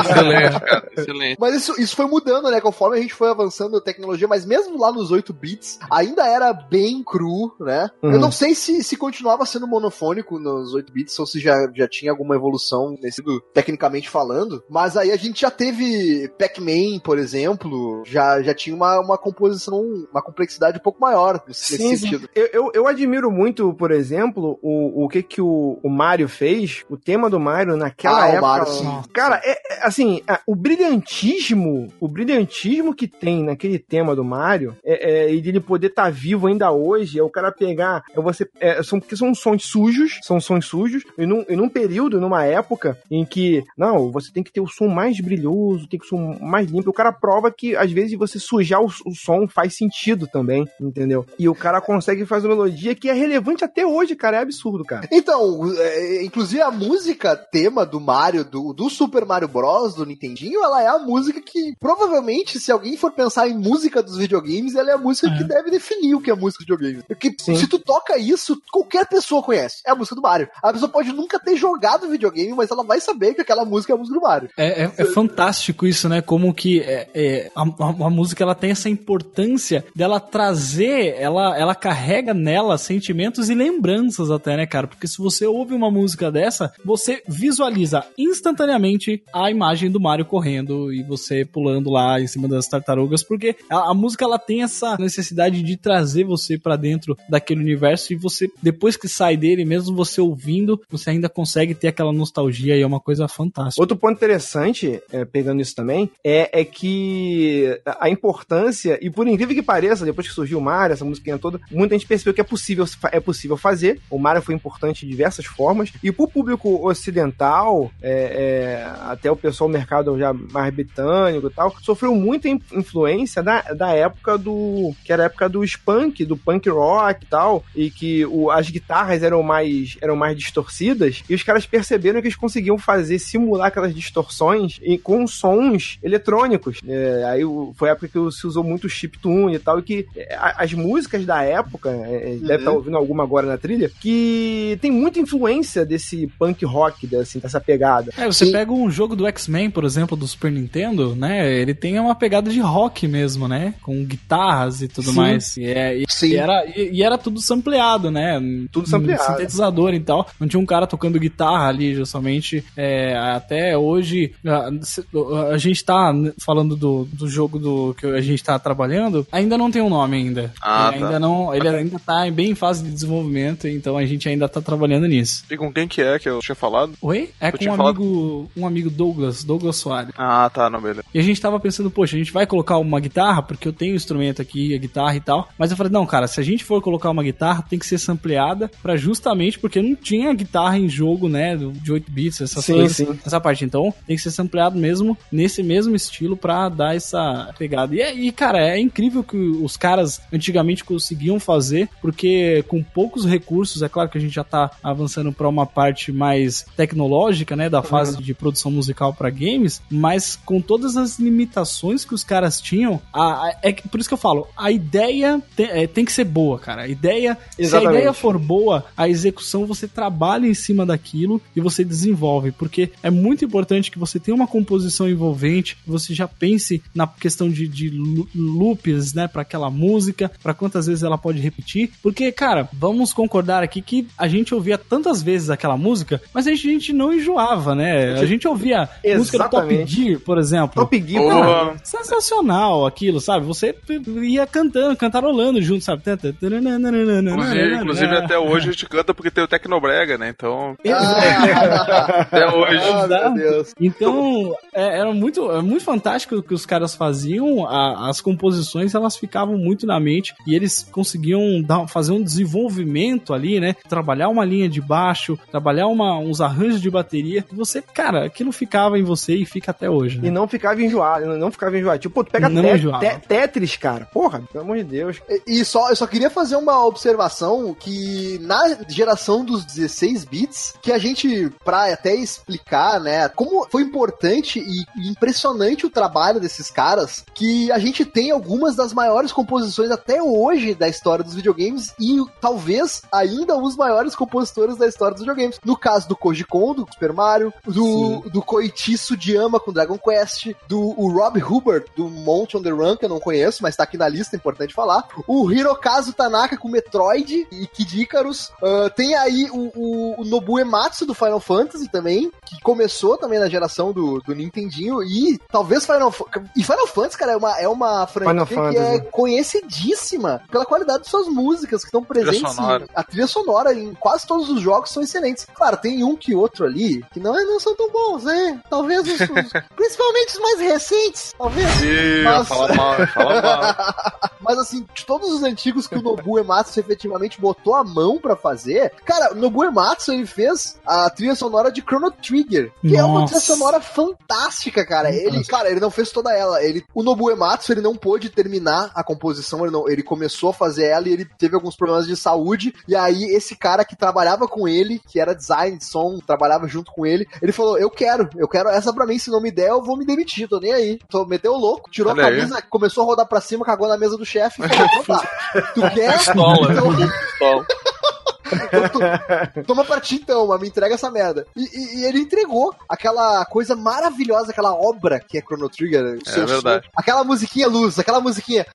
Excelente, cara. Excelente. Mas isso, isso foi mudando, né? Conforme a gente foi avançando a tecnologia, mas mesmo lá nos 8 bits, ainda era bem cru, né? Eu Uhum. não sei se, se continuava sendo monofônico nos 8 bits ou se já, já tinha alguma evolução nesse tecnicamente falando, mas aí a gente já teve Pac-Man, por exemplo, já, já tinha uma, uma composição, uma complexidade um pouco maior nesse, Sim, sim. sentido. Eu, eu, eu admiro muito, por exemplo, o, o que que o, o Mario fez, o tema do Mario naquela Ah, época. Mario, sim. Cara, é, é, assim, é, o brilhantismo, o brilhantismo que tem naquele tema do Mario, é, é, e de ele poder estar vivo ainda hoje, é o cara pegar, é você, é, são, porque são sons sujos, são sons sujos, e num, e num período, numa época em que, não, você tem que ter o som mais brilhoso, tem que ser o som mais limpo, o cara prova que, às vezes, você sujar o, o som faz sentido também, entendeu? E o cara consegue fazer uma melodia que é relevante até hoje, cara, é absurdo, cara. Então, é, inclusive a música tema do Mario, do, do Super Mario Bros. do Nintendinho, ela é a música que, provavelmente, se alguém for pensar em música dos videogames, ela é a música que deve definir o que é música de videogames. Porque Sim. se tu toca isso, qualquer pessoa conhece. É a música do Mario. A pessoa pode nunca ter jogado videogame, mas ela vai saber que aquela música é a música do Mario. É, é- é fantástico isso, né? Como que é, é, a, a- a música ela tem essa importância dela trazer, ela, ela carrega nela sentimentos e lembranças até, né, cara? Porque se você ouve uma música dessa, você visualiza instantaneamente a imagem do Mario correndo e você pulando lá em cima das tartarugas, porque a, a música ela tem essa necessidade de trazer você pra dentro daquele universo e você, depois que sai dele, mesmo você ouvindo, você ainda consegue ter aquela nostalgia e é uma coisa fantástica. Outro ponto interessante, é, pegando isso também, é, é que a importância, e por incrível que pareça, depois que surgiu o Mario, essa musiquinha toda, muita gente percebeu que é possível, é possível fazer. O Mario foi importante de diversas formas. E pro público ocidental, é, é, até o pessoal do mercado já mais britânico e tal, sofreu muita in- influência da, da época do. que era a época do spunk, do punk rock e tal, e que o- as guitarras eram mais, eram mais distorcidas, e os caras perceberam que eles conseguiam fazer, simular aquelas distorções e, com sons eletrônicos. É, aí foi a época que se usou muito chiptune e tal, e que é, as músicas da época, é, é, deve estar ouvindo alguma agora na trilha, que tem muita influência desse punk rock, assim, dessa pegada. É, você Sim. pega um jogo do X-Men, por exemplo, do Super Nintendo, né? Ele tem uma pegada de rock mesmo, né? Com guitarras e tudo Sim. mais. E, é- e- Sim. e era, e, e era tudo sampleado, né? Tudo sampleado. sintetizador e tal. Não tinha um cara tocando guitarra ali, justamente. É, até hoje, a, a gente tá falando do, do jogo do que a gente tá trabalhando, ainda não tem um nome ainda. Ah, ele tá. ainda não, ele ainda tá bem em fase de desenvolvimento, então a gente ainda tá trabalhando nisso. E com quem que é que eu tinha falado? Oi? É Eu com um falado- amigo, um amigo Douglas, Douglas Soares. Ah, tá, não, beleza. E a gente tava pensando, poxa, a gente vai colocar uma guitarra, porque eu tenho o instrumento aqui, a guitarra e tal. Mas eu falei, não, cara, se a gente for colocar uma guitarra, tem que ser sampleada pra justamente porque não tinha guitarra em jogo, né, de 8 bits, essas Sim, coisas, sim. essa parte. Então, tem que ser sampleado mesmo nesse mesmo estilo pra dar essa pegada. E, é- e, cara, é incrível que os caras antigamente conseguiam fazer, porque com poucos recursos, é claro que a gente já tá avançando pra uma parte mais tecnológica, né, da fase de produção musical pra games, mas com todas as limitações que os caras tinham, a- a- é por isso que eu falo, a ideia te- é, tem que ser boa, cara. A ideia, se a Exatamente. ideia for boa, a execução você trabalha em cima daquilo e você desenvolve, porque é muito importante que você tenha uma composição envolvente, você já pense na questão de, de loops, né, para aquela música, para quantas vezes ela pode repetir, porque, cara, vamos concordar aqui que a gente ouvia tantas vezes aquela música, mas a gente, a gente não enjoava, né? A gente ouvia música do Top Exatamente. Gear, por exemplo. Top Gear, cara. Sensacional aquilo, sabe? Você ia cantando, cantarolando junto, sabe? Inclusive, inclusive até hoje a gente canta porque tem o Tecnobrega, né? Então, Ah, até hoje. ah. Então, é, era muito, é muito fantástico o que os caras faziam. a- as composições, elas ficavam muito na mente e eles conseguiam dar, fazer um desenvolvimento ali, né? Trabalhar uma linha de baixo, trabalhar uma, uns arranjos de bateria. E você, cara, aquilo ficava em você e fica até hoje. E Né? não ficava enjoado, não ficava enjoado. Tipo, pô, tu pega Não te- te- Tetris, cara. Porra, pelo amor de Deus. E só, eu só queria fazer uma observação que na geração dos 16 bits, que a gente, pra até explicar, né, como foi importante e impressionante o trabalho desses caras, que a gente tem algumas das maiores composições até hoje da história dos videogames e talvez ainda os maiores compositores da história dos videogames. No caso do Koji Kondo, do Super Mario, do, do Koichi Sugiyama com Dragon Quest, do o Rob Hubbard, do Mount on the Run, que eu não conheço, mas tá aqui na lista, é importante falar. O Hirokazu Tanaka com Metroid e Kid Icarus. Ah, tem aí o, o, o Nobu Ematsu do Final Fantasy também, que começou também na geração do, do Nintendinho. E talvez Final E Final Fantasy, cara, é uma, é uma franquia Final que é conhecidíssima pela qualidade de suas músicas que estão presentes. em- a trilha sonora em quase todos os jogos são excelentes. Claro, tem um que outro ali que não, não são tão bons, né? Talvez os, os- principalmente os mais recentes, talvez. Ih, Mas- fala mal, fala mal. Mas assim, de todos os antigos que o Nobu Ematsu efetivamente botou a mão pra fazer, cara, o Nobu Ematsu ele fez a trilha sonora de Chrono Trigger, que é uma Nossa. trilha sonora fantástica, cara. Ele, cara, ele não fez toda ela. Ele, o Nobu Ematsu ele não pôde terminar a composição, ele, não, ele começou a fazer ela e ele teve alguns problemas de saúde. E aí esse cara que trabalhava com ele, que era design de som, trabalhava junto com ele, ele falou: "Eu quero, eu quero essa pra mim, se não me der, eu vou me demitir, tô nem aí". Tô, meteu o louco, tirou Olha a aí. camisa, começou a rodar pra cima, cagou na mesa do chefe e falou: "Então tá. Tu quer? Pistola, Então- pistola. Então, toma pra ti então, mas me entrega essa merda. E, e, e, ele entregou aquela coisa maravilhosa, aquela obra que é Chrono Trigger. É verdade. Aquela musiquinha luz, aquela musiquinha.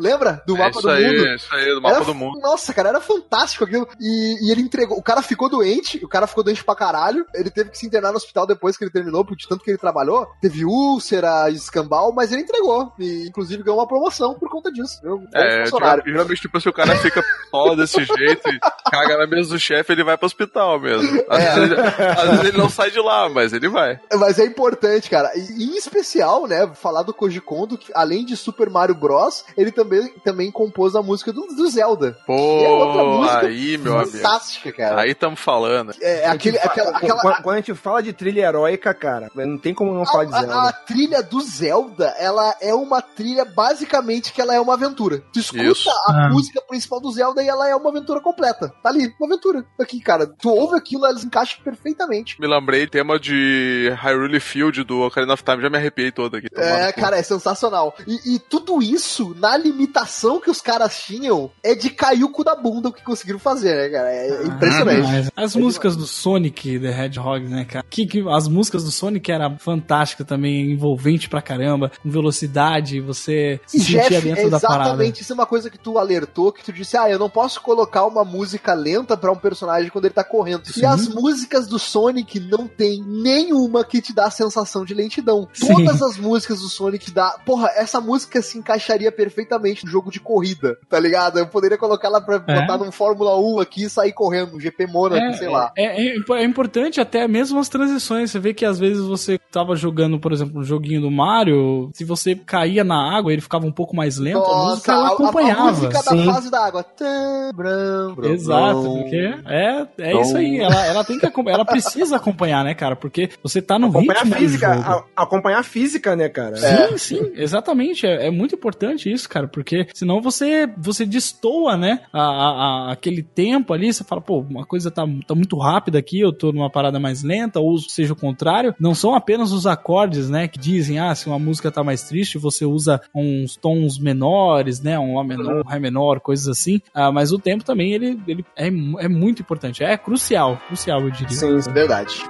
Lembra? Do é mapa do aí, mundo. aí, isso aí, do mapa era, do mundo. Nossa, cara, era fantástico aquilo. E, e, ele entregou. O cara ficou doente, o cara ficou doente pra caralho. Ele teve que se internar no hospital depois que ele terminou, por tanto que ele trabalhou. Teve úlcera, escambau, mas ele entregou. E inclusive ganhou uma promoção por conta disso. É, funcionário. geralmente, tipo, se o cara fica pistola desse jeito e caga na mesa do chefe, ele vai pro hospital mesmo. Às, É. vezes, às vezes ele não sai de lá, mas ele vai. Mas é importante, cara. E em especial, né, falar do Koji Kondo, que além de Super Mario Bros, ele também, também compôs a música do, do Zelda. Pô, é outra música aí, meu amigo. Fantástica, cara. Aí tamo falando. É, aquele, aquela, aquela, Quando, quando a gente fala de trilha heróica, cara, não tem como não falar de a, a- Zelda. a trilha do Zelda, ela é uma trilha basicamente que ela é uma aventura. Tu escuta Isso. a Ah. música principal do Zelda e ela é uma aventura completa. Tá ali, uma aventura. Aqui, cara. Tu ouve aquilo, elas encaixam perfeitamente. Me lembrei tema de Hyrule Field do Ocarina of Time, já me arrepiei todo aqui. É, cara, é sensacional. E, e tudo isso, na limitação que os caras tinham, é de cair o cu da bunda o que conseguiram fazer, né, cara? É impressionante. Mas as músicas do Sonic the Hedgehog, né, cara? Que, que as músicas do Sonic era fantástica também, envolvente pra caramba, com velocidade, você se sentia Jeff, dentro da parada. exatamente, isso é uma coisa que tu alertou, que tu disse, ah, eu não posso colocar uma música lenta pra um personagem quando ele tá correndo. E as músicas do Sonic não tem nenhuma que te dá a sensação de lentidão. Sim. Todas as músicas do Sonic dá. Porra, essa música se encaixaria perfeitamente no jogo de corrida, tá ligado? Eu poderia colocar ela pra É. botar num Fórmula 1 aqui e sair correndo, um GP Mônaco, sei lá. É, é, é importante até mesmo as transições. Você vê que às vezes você tava jogando, por exemplo, um joguinho do Mario, se você caía na água, ele ficava um pouco mais lento, a música ela a- a- acompanhava. A, música sim. da fase da água. Tã, bram, bram, Exato, porque é, é isso aí. Ela, ela tem que acompanhar, ela precisa acompanhar, né, cara? Porque você tá no Acompanhar a ritmo física, do jogo. a- acompanhar a física, né, cara? Sim, sim, exatamente. É, é muito importante isso, cara, porque senão você você destoa, né, a, a- a- aquele tempo ali, você fala, pô, uma coisa tá, tá muito rápida aqui, eu tô numa parada mais lenta, ou seja o contrário. Não são apenas os acordes, né, que dizem, ah, se uma música tá mais triste, você usa uns tons menores, né, um Lá menor, Ré menor, coisas assim. Ah, mas o tempo também, ele, ele é, é muito importante, é crucial, crucial, eu diria. Sim, sim. Verdade.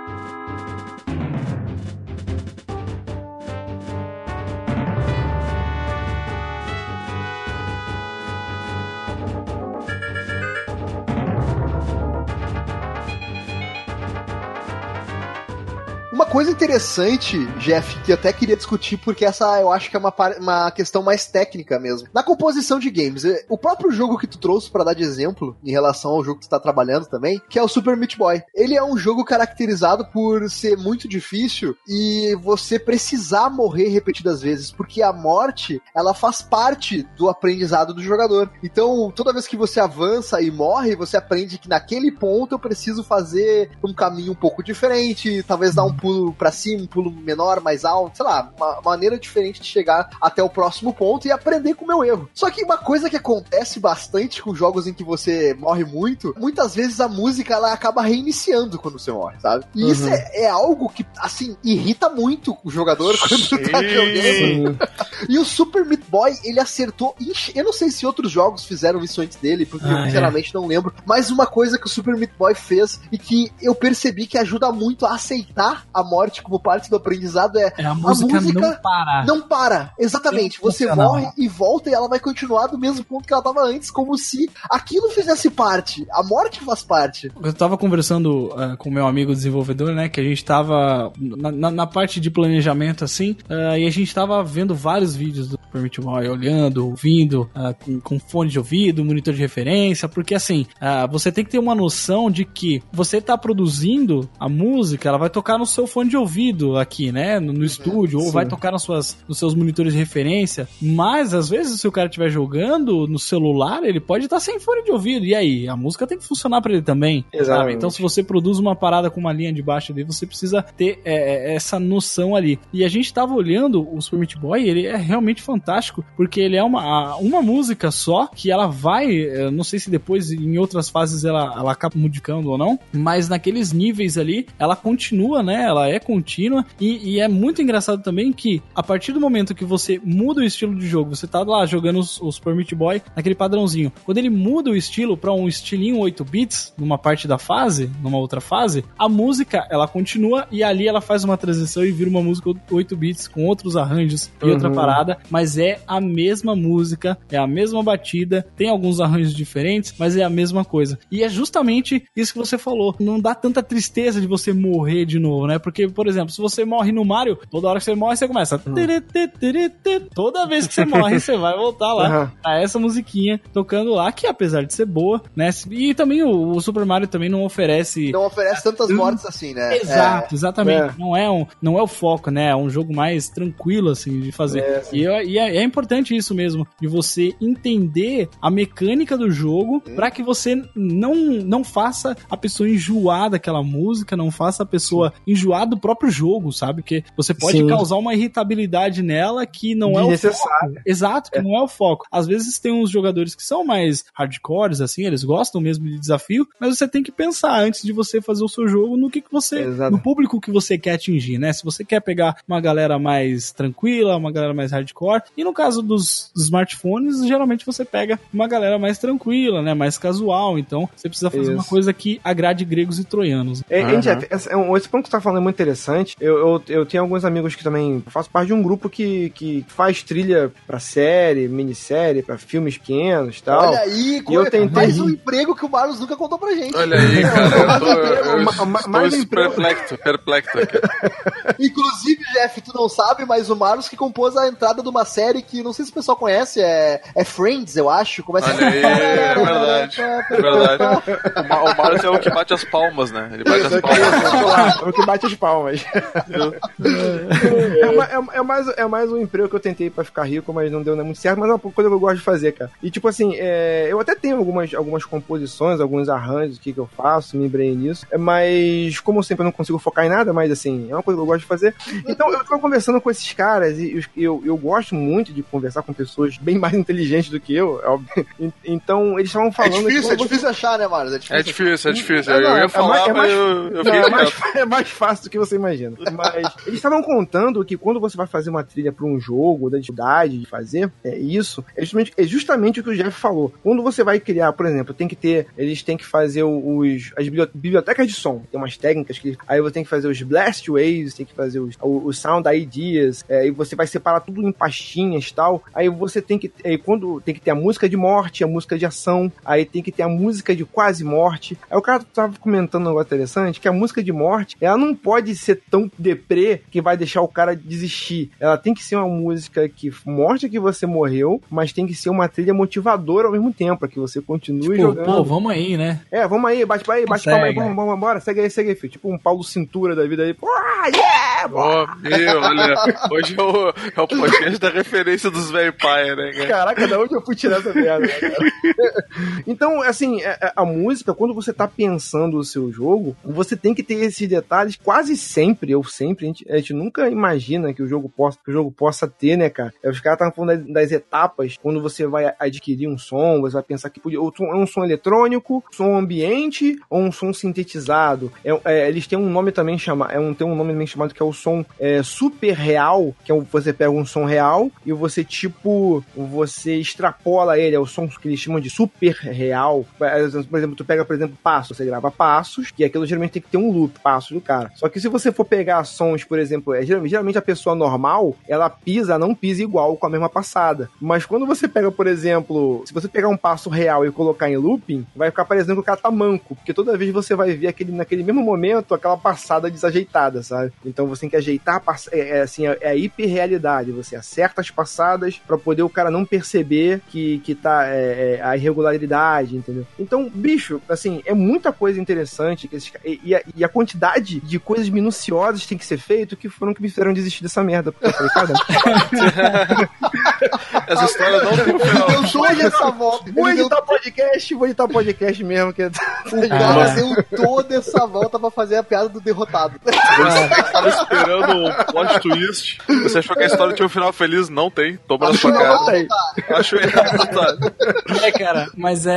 Coisa interessante, Jeff, que eu até queria discutir, porque essa eu acho que é uma, uma questão mais técnica mesmo. Na composição de games, eh, o próprio jogo que tu trouxe pra dar de exemplo, em relação ao jogo que tu tá trabalhando também, que é o Super Meat Boy. Ele é um jogo caracterizado por ser muito difícil e você precisar morrer repetidas vezes, porque a morte, ela faz parte do aprendizado do jogador. Então, toda vez que você avança e morre, você aprende que naquele ponto eu preciso fazer um caminho um pouco diferente, talvez dar um pulo pra cima, um pulo menor, mais alto, sei lá, uma maneira diferente de chegar até o próximo ponto e aprender com o meu erro. Só que uma coisa que acontece bastante com jogos em que você morre muito, muitas vezes a música ela acaba reiniciando quando você morre, sabe? E isso Uhum. é, é algo que, assim, irrita muito o jogador quando tá jogando. E o Super Meat Boy, ele acertou. Eu não sei se outros jogos fizeram isso antes dele, porque eu Ah, é. sinceramente não lembro. Mas uma coisa que o Super Meat Boy fez e que eu percebi que ajuda muito a aceitar a morte como parte do aprendizado é. É, a música, música não para. Não para, exatamente. Você morre e volta e ela vai continuar do mesmo ponto que ela tava antes, como se aquilo fizesse parte. A morte faz parte. Eu tava conversando ah, com o meu amigo desenvolvedor, né? Que a gente tava na, na- na parte de planejamento, assim, ah, e a gente tava vendo vários vídeos do Meat Boy, olhando, ouvindo, ah, com, com fone de ouvido, monitor de referência, porque assim, você tem que ter uma noção de que você tá produzindo a música, ela vai tocar no seu fone de ouvido aqui, né? No, no estúdio, ou sim. vai tocar nas suas, nos seus monitores de referência, mas às vezes se o cara estiver jogando no celular, ele pode estar sem fone de ouvido, e aí? A música tem que funcionar pra ele também. Sabe? Exatamente. Então, se você produz uma parada com uma linha de baixo ali, você precisa ter é, é, essa noção ali. E a gente tava olhando o Super Meat Boy, ele é realmente fantástico, porque ele é uma, uma música só, que ela vai, eu não sei se depois em outras fases ela, ela acaba modificando ou não, mas naqueles níveis ali, ela continua, né? Ela é contínua, e, e é muito engraçado também que, a partir do momento que você muda o estilo de jogo, você tá lá jogando os- o Super Meat Boy naquele padrãozinho, quando ele muda o estilo pra um estilinho 8 bits, numa parte da fase, numa outra fase, a música ela continua e ali ela faz uma transição e vira uma música 8 bits com outros arranjos e outra Uhum. parada, mas é a mesma música, é a mesma batida, tem alguns arranjos diferentes, mas é a mesma coisa. E é justamente isso que você falou, não dá tanta tristeza de você morrer de novo, né? Porque, por exemplo, se você morre no Mario, toda hora que você morre, você começa. Toda vez que você morre, você vai voltar lá Aham. a essa musiquinha tocando lá, que apesar de ser boa, né? E também o, o Super Mario também não oferece. Não oferece tantas mortes assim, né? Exato, exatamente. É. Não, é um, não é o foco, né? É um jogo mais tranquilo, assim, de fazer. É, e e é, é importante isso mesmo, de você entender a mecânica do jogo pra que você não, não faça a pessoa enjoar daquela música, não faça a pessoa enjoar do próprio jogo, sabe? Porque você pode Sim. causar uma irritabilidade nela que não é o Desnecessário. Exato, que não é o foco. Às vezes tem uns jogadores que são mais hardcores, assim, eles gostam mesmo de desafio, mas você tem que pensar antes de você fazer o seu jogo no que, que você. Exato. no público que você quer atingir, né? Se você quer pegar uma galera mais tranquila, uma galera mais hardcore, E no caso dos smartphones, geralmente você pega uma galera mais tranquila, né? Mais casual. Então você precisa fazer Isso. uma coisa que agrade gregos e troianos. É, hein, Jeff, essa- é esse ponto que você tá falando é muito interessante. Eu, eu, eu tenho alguns amigos que também. Eu faço parte de um grupo que, que faz trilha pra série, minissérie, pra filmes pequenos e tal. Olha aí, E eu tentei- mais um emprego que o Marlos nunca contou pra gente. Olha aí, cara. Eu tô, eu mais um emprego. perplexo, perplexo aqui. Inclusive, Jeff, tu não sabe, mas o Marlos que compôs a entrada de uma série que não sei se o pessoal conhece, é, é Friends, eu acho. Começa Olha aí, é verdade. É verdade. O, Ma o Marius é o que bate as palmas, né? Ele bate as palmas. é o que bate as palmas. É, uma- é- é mais, é mais um emprego que eu tentei pra ficar rico, mas não deu muito certo, mas é uma coisa que eu gosto de fazer, cara. E tipo assim, é, eu até tenho algumas, algumas composições, alguns arranjos que, que eu faço, me lembrei nisso, é, mas como sempre eu não consigo focar em nada, mas assim, é uma coisa que eu gosto de fazer. Então eu tava conversando com esses caras e eu, eu gosto muito de conversar com pessoas bem mais inteligentes do que eu, é óbvio. Então eles estavam É falando difícil, que é difícil achar, né, Marlos? É difícil. É difícil, é difícil. É, Eu ia é falar, mais- é mas mais- eu, eu Não, é, mais, é mais fácil do que você imagina. Mas eles estavam contando que quando você vai fazer uma trilha para um jogo, da dificuldade de fazer, é isso, é justamente, é justamente o que o Jeff falou. Quando você vai criar, por exemplo, tem que ter, eles têm que fazer os, as biblio- bibliotecas de som, tem umas técnicas que aí você tem que fazer os blast waves, tem que fazer os, o, o sound ideas, é, e você vai separar tudo em pastinhas e tal. Aí você tem que, aí quando tem que ter a música de morte, a música de ação, aí tem que ter a música de quase morte. Aí o cara tava comentando um negócio interessante, que a música de morte, ela não pode ser tão deprê que vai deixar o cara desistir. Ela tem que ser uma música que mostra que você morreu, mas tem que ser uma trilha motivadora ao mesmo tempo, pra que você continue Tipo, jogando. pô, vamos aí, né? É, vamos aí, bate aí, bate palma aí, vamos, vamos, bora, segue aí, segue aí, filho. Tipo um Paulo Cintura da vida aí. Pô, ah, yeah! Ó, meu, olha, hoje é o, é o podcast da referência dos velho pai, né, cara? Caraca, da onde eu fui tirar essa merda? né, cara? então, assim, é- é- a música, quando você tá pensando o seu jogo, você tem que ter esses detalhes quase sempre, ou sempre, a gente, a gente nunca imagina que o jogo possa, que o jogo possa ter, né, cara? É, Os caras estavam falando das, das etapas, quando você vai adquirir um som, você vai pensar que podia- o som é um som eletrônico, som ambiente ou um som sintetizado. É, é, eles têm um nome também chama, é um, tem um nome também chamado que é o som é, super real, que é um, você pega um som real e você tipo, você extrapola ele, é o som que eles chamam de super real. Por exemplo, tu pega, por exemplo, passos, você grava passos, e aquilo geralmente tem que ter um loop, passos do cara. Só que se você for pegar sons, por exemplo, é, geralmente, a pessoa normal, ela pisa, não pisa igual com a mesma passada. Mas quando você pega, por exemplo, se você pegar um passo real e colocar em looping, vai ficar parecendo que o cara tá manco, porque toda vez você vai ver aquele, naquele mesmo momento aquela passada desajeitada, sabe? Então você tem que ajeitar, é, é assim, é, é a hiperrealidade. Você acerta as passadas pra poder o cara não perceber que, que tá é, é, a irregularidade, entendeu? Então, bicho, assim, é muita coisa interessante que esses e, e a, e a quantidade de coisas minuciosas que tem que ser feito que foram que me fizeram desistir dessa merda. Porque eu falei, cara, Essa história não tem um final. Deu toda essa volta. vou deu- editar podcast, vou editar podcast mesmo. Que... O cara deu toda essa volta pra fazer a piada do derrotado. Você tava esperando um plot twist. Você achou que a história tinha um final feliz? Não tem. Toma na sua cara. tem. Acho errado, tá? É, cara, mas é,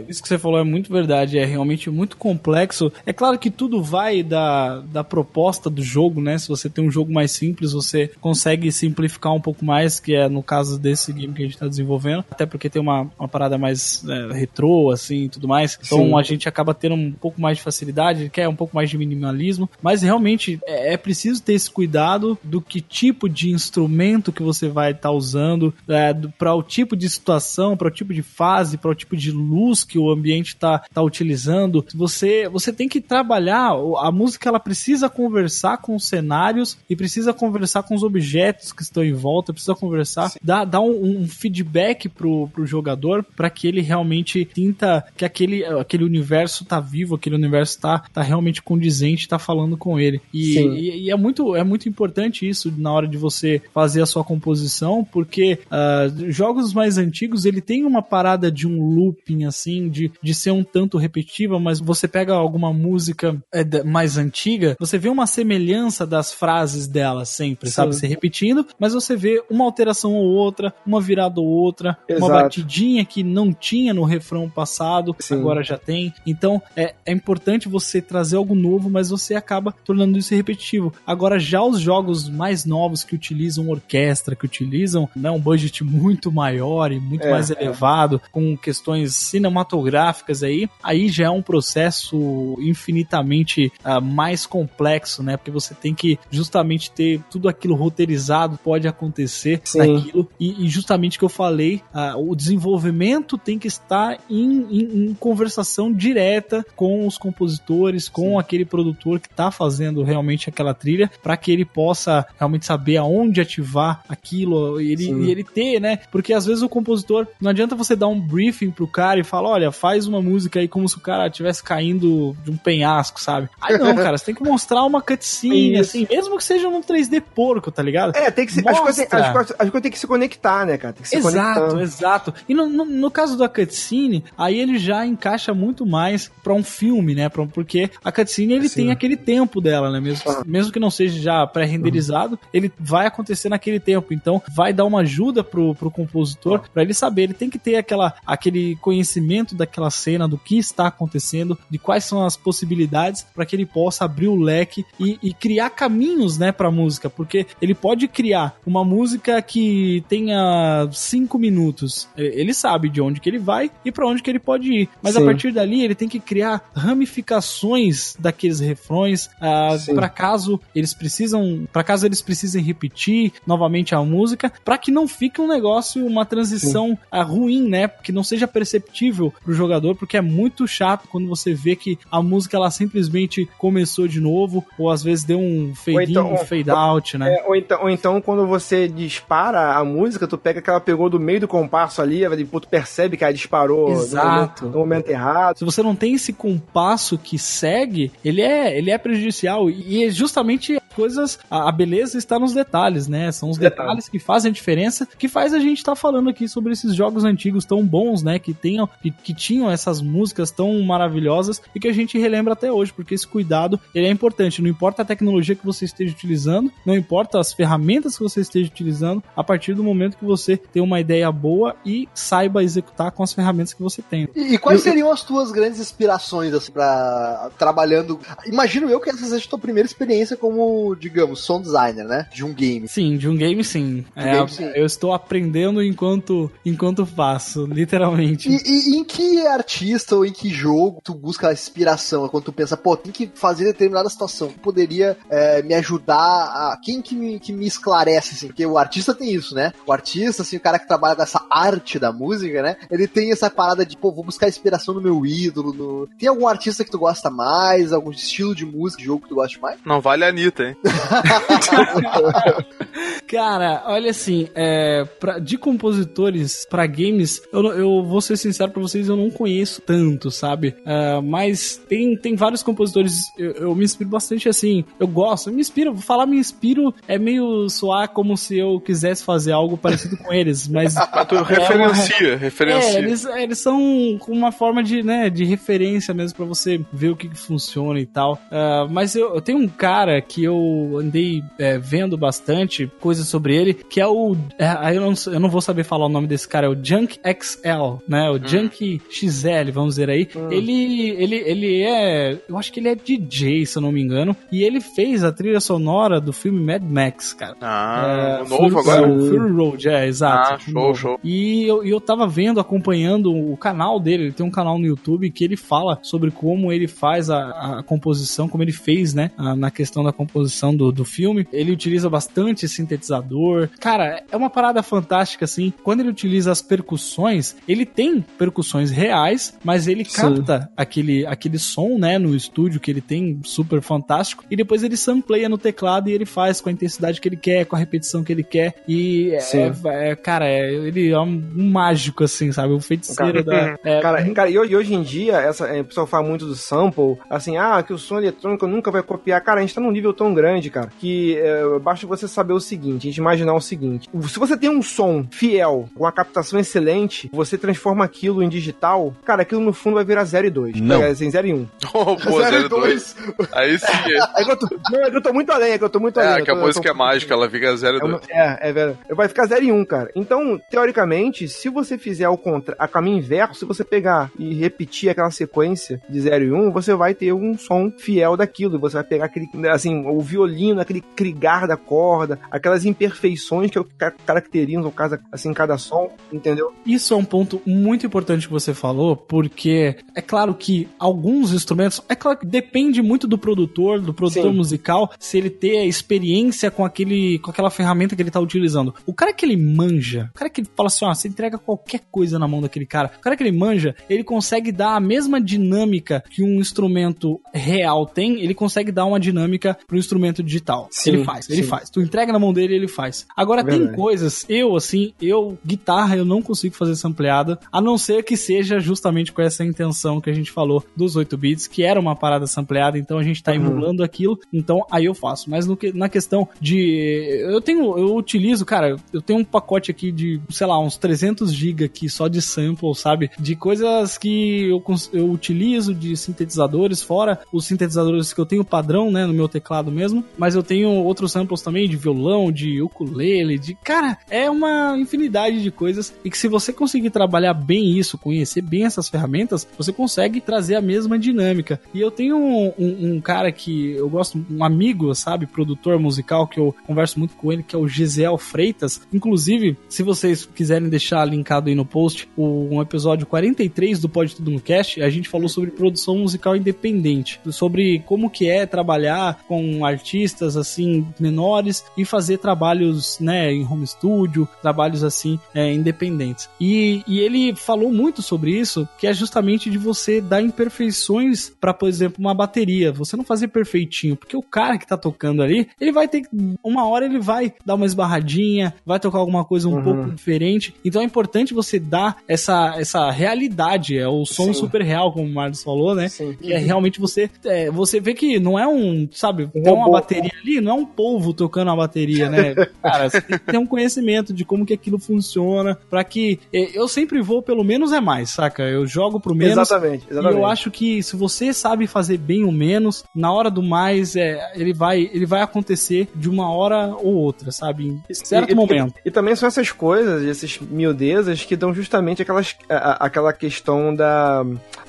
é- Isso que você falou é muito verdade. É realmente muito complexo. É claro que tudo vai da, da proposta do jogo, né? Se você tem um jogo mais simples, você consegue simplificar um pouco mais, que é no caso desse game que a gente tá desenvolvendo. Até porque tem uma, uma parada mais é, retrô, assim e tudo mais. Então Sim. a gente acaba tendo um pouco mais de facilidade, quer um pouco mais de minimalismo. Mas realmente é, é preciso ter esse cuidado do que tipo de instrumento que você vai estar usando, é, para o tipo de situação, para o tipo de fase, para o tipo de luz que o ambiente está tá utilizando. Você, você tem que trabalhar. A música ela precisa conversar com os cenários e precisa conversar com os objetos que estão em volta, precisa conversar, dar, dar um, um feedback pro, pro jogador para que ele realmente sinta que aquele, aquele universo tá vivo, aquele universo tá, tá realmente condizente, tá falando com ele. E, Sim. e, e é, muito, é muito importante isso na hora de você fazer a sua composição, porque ah, jogos mais antigos ele tem uma parada de um looping assim, de, de ser um tanto repetitiva, mas você pega alguma música da- mais antiga, você vê uma semelhança das frases dela sempre, sabe? Se repetindo, mas você vê uma alteração ou outra, uma virada ou outra, uma Exato. batidinha que não tinha no refrão passado, Sim. agora já tem. Então é, é importante você trazer algo novo, mas você acaba tornando isso repetitivo. Agora, já os jogos mais novos que utilizam orquestra, que utilizam né, um budget muito maior e muito É, mais é. elevado, com questões cinematográficas aí, aí já é um processo infinitamente ah, mais complexo, né? Porque você tem que justamente ter tudo aquilo roteirizado, pode acontecer Sim. naquilo. E, e justamente que eu falei, ah, o desenvolvimento tem que estar em, em- em conversação direta com os compositores, com aquele produtor que está fazendo realmente aquela trilha, para que ele possa realmente saber aonde ativar aquilo e ele, Sim. e ele ter, né? Porque às vezes o compositor, não adianta você dar um briefing pro cara e falar, olha, faz uma música aí como se o cara estivesse caindo de um penhasco, sabe? Aí não, cara, você tem que mostrar uma cutscene, Isso. assim, mesmo que seja num 3D porco, tá ligado? É, tem que se, as, coisas, as, coisas, as coisas tem que se conectar, né, cara? Tem que se Exato, conectar. exato. E no, no, no caso da cutscene, aí ele já encaixa muito mais pra um filme, né? Pra- porque a cutscene ele Sim. tem aquele tempo dela, né? Mesmo, Ah. mesmo que não seja já pré-renderizado, ele vai acontecer naquele tempo. Então vai dar uma ajuda pro, pro compositor pra ele saber. Ele tem que ter aquela, aquele conhecimento daquela cena, do que está acontecendo, de quais são as possibilidades pra que ele possa abrir o leque e, e criar caminhos, né, pra música. Porque ele pode criar uma música que tenha cinco minutos. Ele sabe de onde que ele vai e pra onde que ele pode ir. Mas a Sim. partir dali ele tem que criar ramificações daqueles refrões ah, Sim. para caso eles precisam, para caso eles precisem repetir novamente a música, pra que não fique um negócio, uma transição ah, ruim, né? Que não seja perceptível pro jogador, porque é muito chato quando você vê que a música ela simplesmente começou de novo ou às vezes deu um fade Ou então- in, um fade out, né? É, ou, então, ou então, quando você dispara a música, tu pega que ela pegou do meio do compasso ali, pô, tu percebe que ela disparou no Exato. momento- no momento errado. Se você não tem esse compasso que segue, ele é, ele é prejudicial. E é justamente coisas, a, a beleza está nos detalhes, né? São os Detalhes. detalhes que fazem a diferença, que faz a gente estar falando aqui sobre esses jogos antigos tão bons, né? Que tenham, que, que tinham essas músicas tão maravilhosas e que a gente relembra até hoje, porque esse cuidado ele é importante. Não importa a tecnologia que você esteja utilizando, não importa as ferramentas que você esteja utilizando, a partir do momento que você tem uma ideia boa e saiba executar com as ferramentas que você tem. E, e quais seriam as tuas grandes inspirações, assim, pra trabalhando? Imagino eu que essa seja a tua primeira experiência como, digamos, sound designer, né? De um game. Sim, de um game sim. De um É, game, sim. Eu estou aprendendo enquanto, enquanto faço, literalmente. E, e- e em que artista ou em que jogo tu busca a inspiração? Quando tu pensa, pô, tem que fazer determinada situação que poderia é, me ajudar a. Quem que me, que me esclarece, assim? Porque o artista tem isso, né? O artista, assim, o cara que trabalha com essa arte da música, né? Ele tem essa parada de, pô, vou buscar inspiração no meu ídolo. no- Tem algum artista que tu gosta mais? Algum estilo de música, de jogo que tu gosta mais? Não vale a Anitta, hein? Cara, olha assim, é, pra- de compositores pra games, eu, eu vou ser sincero pra vocês, eu não conheço tanto, sabe? Ah, mas tem, tem vários compositores, eu, eu me inspiro bastante assim, eu gosto, eu me inspiro, vou falar me inspiro é meio soar como se eu quisesse fazer algo parecido com eles, mas... Mas tu é uma- referencia, É, referencia. eles, eles são com uma forma de, né, de referência mesmo pra você ver o que, que funciona e tal. Ah, mas eu, eu tenho um cara que eu andei é, vendo bastante coisas sobre ele, que é o. é, eu, não, eu não vou saber falar o nome desse cara, é o Junk XL, né? O Junk XL, vamos dizer aí. Ele, ele, ele é. Eu acho que ele é DJ, se eu não me engano. E ele fez a trilha sonora do filme Mad Max, cara. Ah, É, o novo Fury- agora? o Fury Road, é, exato. Ah, show, show. E eu, eu tava vendo, acompanhando o canal dele, ele tem um canal no YouTube que ele fala sobre como ele faz a, a composição, como ele fez, né, a- na questão da composição do, do filme. Ele utiliza bastante sintetizador. Cara, é uma parada fantástica, assim. Quando ele utiliza as percussões, ele tem percussões reais, mas ele capta aquele, aquele som, né, no estúdio que ele tem super fantástico, e depois ele sampleia no teclado e ele faz com a intensidade que ele quer, com a repetição que ele quer. E é, Sim. é, cara, é- ele é um, um mágico, assim, sabe? O feiticeiro da. é, Cara, cara e hoje, e hoje em dia, essa, é, o pessoal fala muito do sample, assim, ah, que o som eletrônico nunca vai copiar. Cara, a gente tá num nível tão grande, cara, que é, basta você saber o seguinte: a gente imaginar o seguinte, se você tem um som fiel, com uma captação excelente, você transforma aquilo em digital, cara, aquilo no fundo vai virar 0 e 2. Não. É, assim, 0 e 1. Um. Oh, pô, 02. Aí sim. É que eu tô, não, é que eu tô muito além, é que eu tô muito além. É, que a música tô- é mágica, ela fica É, 02. uma- é, é verdade. Vai ficar 0 e 1, um, cara. Então, teoricamente, se você fizer o contra... a caminho inverso, se você pegar e repetir aquela sequência de 0 e 1, um, você vai ter um som fiel daquilo. E você vai pegar aquele, assim, o violino, aquele crigar da corda, aquelas imperfeições que ca- caracterizam cada, assim, cada som, entendeu? Isso é um ponto muito importante que você falou, porque é claro que alguns instrumentos, é claro que depende muito do produtor, do produtor Sim. musical, se ele ter experiência com aquele, com aquela ferramenta que ele tá utilizando. O cara que ele manja, o cara que ele fala assim, ó, você entrega qualquer coisa na mão daquele cara, o cara que ele manja, ele consegue dar a mesma dinâmica que um instrumento real tem, ele consegue dar uma dinâmica pro instrumento digital. Sim, ele faz, ele sim. faz. Tu entrega na mão dele, ele faz. Agora É tem verdade. coisas, eu assim, eu guitarra eu não consigo fazer sampleada, a não ser que seja justamente com essa intenção que a gente falou dos 8 bits, que era uma parada sampleada, então a gente tá Uhum. emulando aquilo, então aí eu faço. Mas no que- na questão de eu tenho eu utilizo, cara, eu tenho um pacote aqui de, sei lá, uns 300 GB aqui só de sample, sabe? De coisas que eu, eu utilizo de sintetizadores, fora os sintetizadores que eu tenho padrão, né, no meu teclado mesmo, mas eu tenho outros samples também de violão, de ukulele, de, cara, é uma infinidade de coisas e que se você conseguir trabalhar bem isso, conhecer bem essas ferramentas, você consegue trazer a mesma dinâmica. E eu tenho um, um- um cara que eu gosto, um amigo, sabe, produtor musical que eu converso muito com ele, que é o Gisel Freitas. Inclusive, se vocês quiserem deixar linkado aí no post, o, um episódio 43 do Pode Tudo no Cast, a gente falou sobre produção musical independente, sobre como que é trabalhar com artistas assim menores e fazer trabalhos, né, em home studio, trabalhos assim é, independentes. E, e ele falou muito sobre isso, que é justamente de você dar imperfeições para, por exemplo, uma bateria. Você não fazer perfeitinho, porque o cara que tá tocando ali, ele vai ter uma hora ele vai dar uma esbarradinha, vai tocar alguma coisa um Uhum. pouco diferente. Então é importante você dar essa essa realidade, é o som Sim. super real, como o Marcos falou, né? Sim. Que é realmente você é, você vê que não é um, sabe, tem uma robô. bateria ali, não é um polvo tocando a bateria, né? Cara, você tem que ter um conhecimento de como que aquilo funciona, pra que é, eu sempre vou pelo menos é mais, saca? Eu jogo pro menos Exatamente, exatamente. e eu acho que se você sabe fazer bem o menos, na hora do mais, é, ele, vai, ele vai acontecer de uma hora ou outra, sabe? Em certo E- e- momento. E, também são essas coisas, essas miudezas que dão justamente aquelas, a- aquela questão da,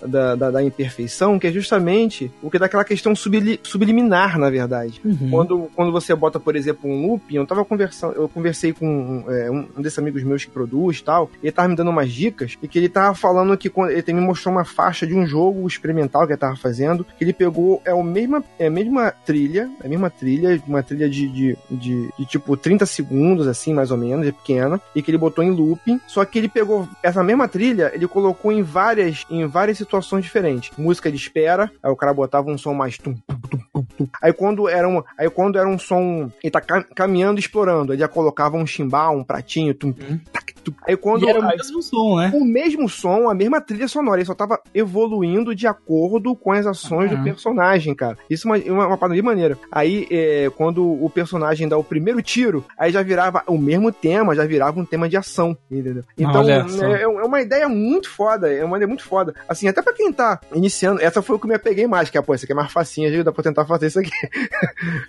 da, da, da imperfeição, que é justamente o que dá aquela questão subli- subliminar, na verdade. Uhum. Quando, quando você bota, por exemplo, um looping, eu tava conversando, eu conversei com é, um, desses amigos meus que produz e tal, e ele tava me dando umas dicas, e que ele tava falando que quando, ele me mostrou uma faixa de um jogo experimental que ele tava fazendo, que ele pegou, é, o mesma, é a mesma trilha, é a mesma trilha, uma trilha de, de, de, de tipo 30 segundos, assim, mais ou menos, é pequena, e que ele botou em looping, só que ele pegou essa mesma trilha, ele colocou em várias, em várias situações diferentes. Música de espera, aí o cara botava um som mais tum, tum, tum, tum, tum. Aí quando era um, aí quando era um som, ele tá cam- caminhando explorando, ele já colocava um chimbal, um pratinho, tum, tum, tac, tum. Aí quando E era o aí- mesmo som, né? o mesmo som, a mesma trilha sonora, ele só tava evoluindo de acordo com as ações Uhum. do personagem, cara. Isso é uma, uma, uma parada de maneira. Aí, é, quando o personagem dá o primeiro tiro, aí já virava o mesmo tema, já virava um tema de ação, entendeu? Então, Olha só. é, é uma ideia muito foda, é uma ideia muito foda. Assim, até pra quem tá iniciando, essa foi o que eu me apeguei mais, que é, pô, essa aqui é mais facinha, já dá pra tentar fazer isso aqui.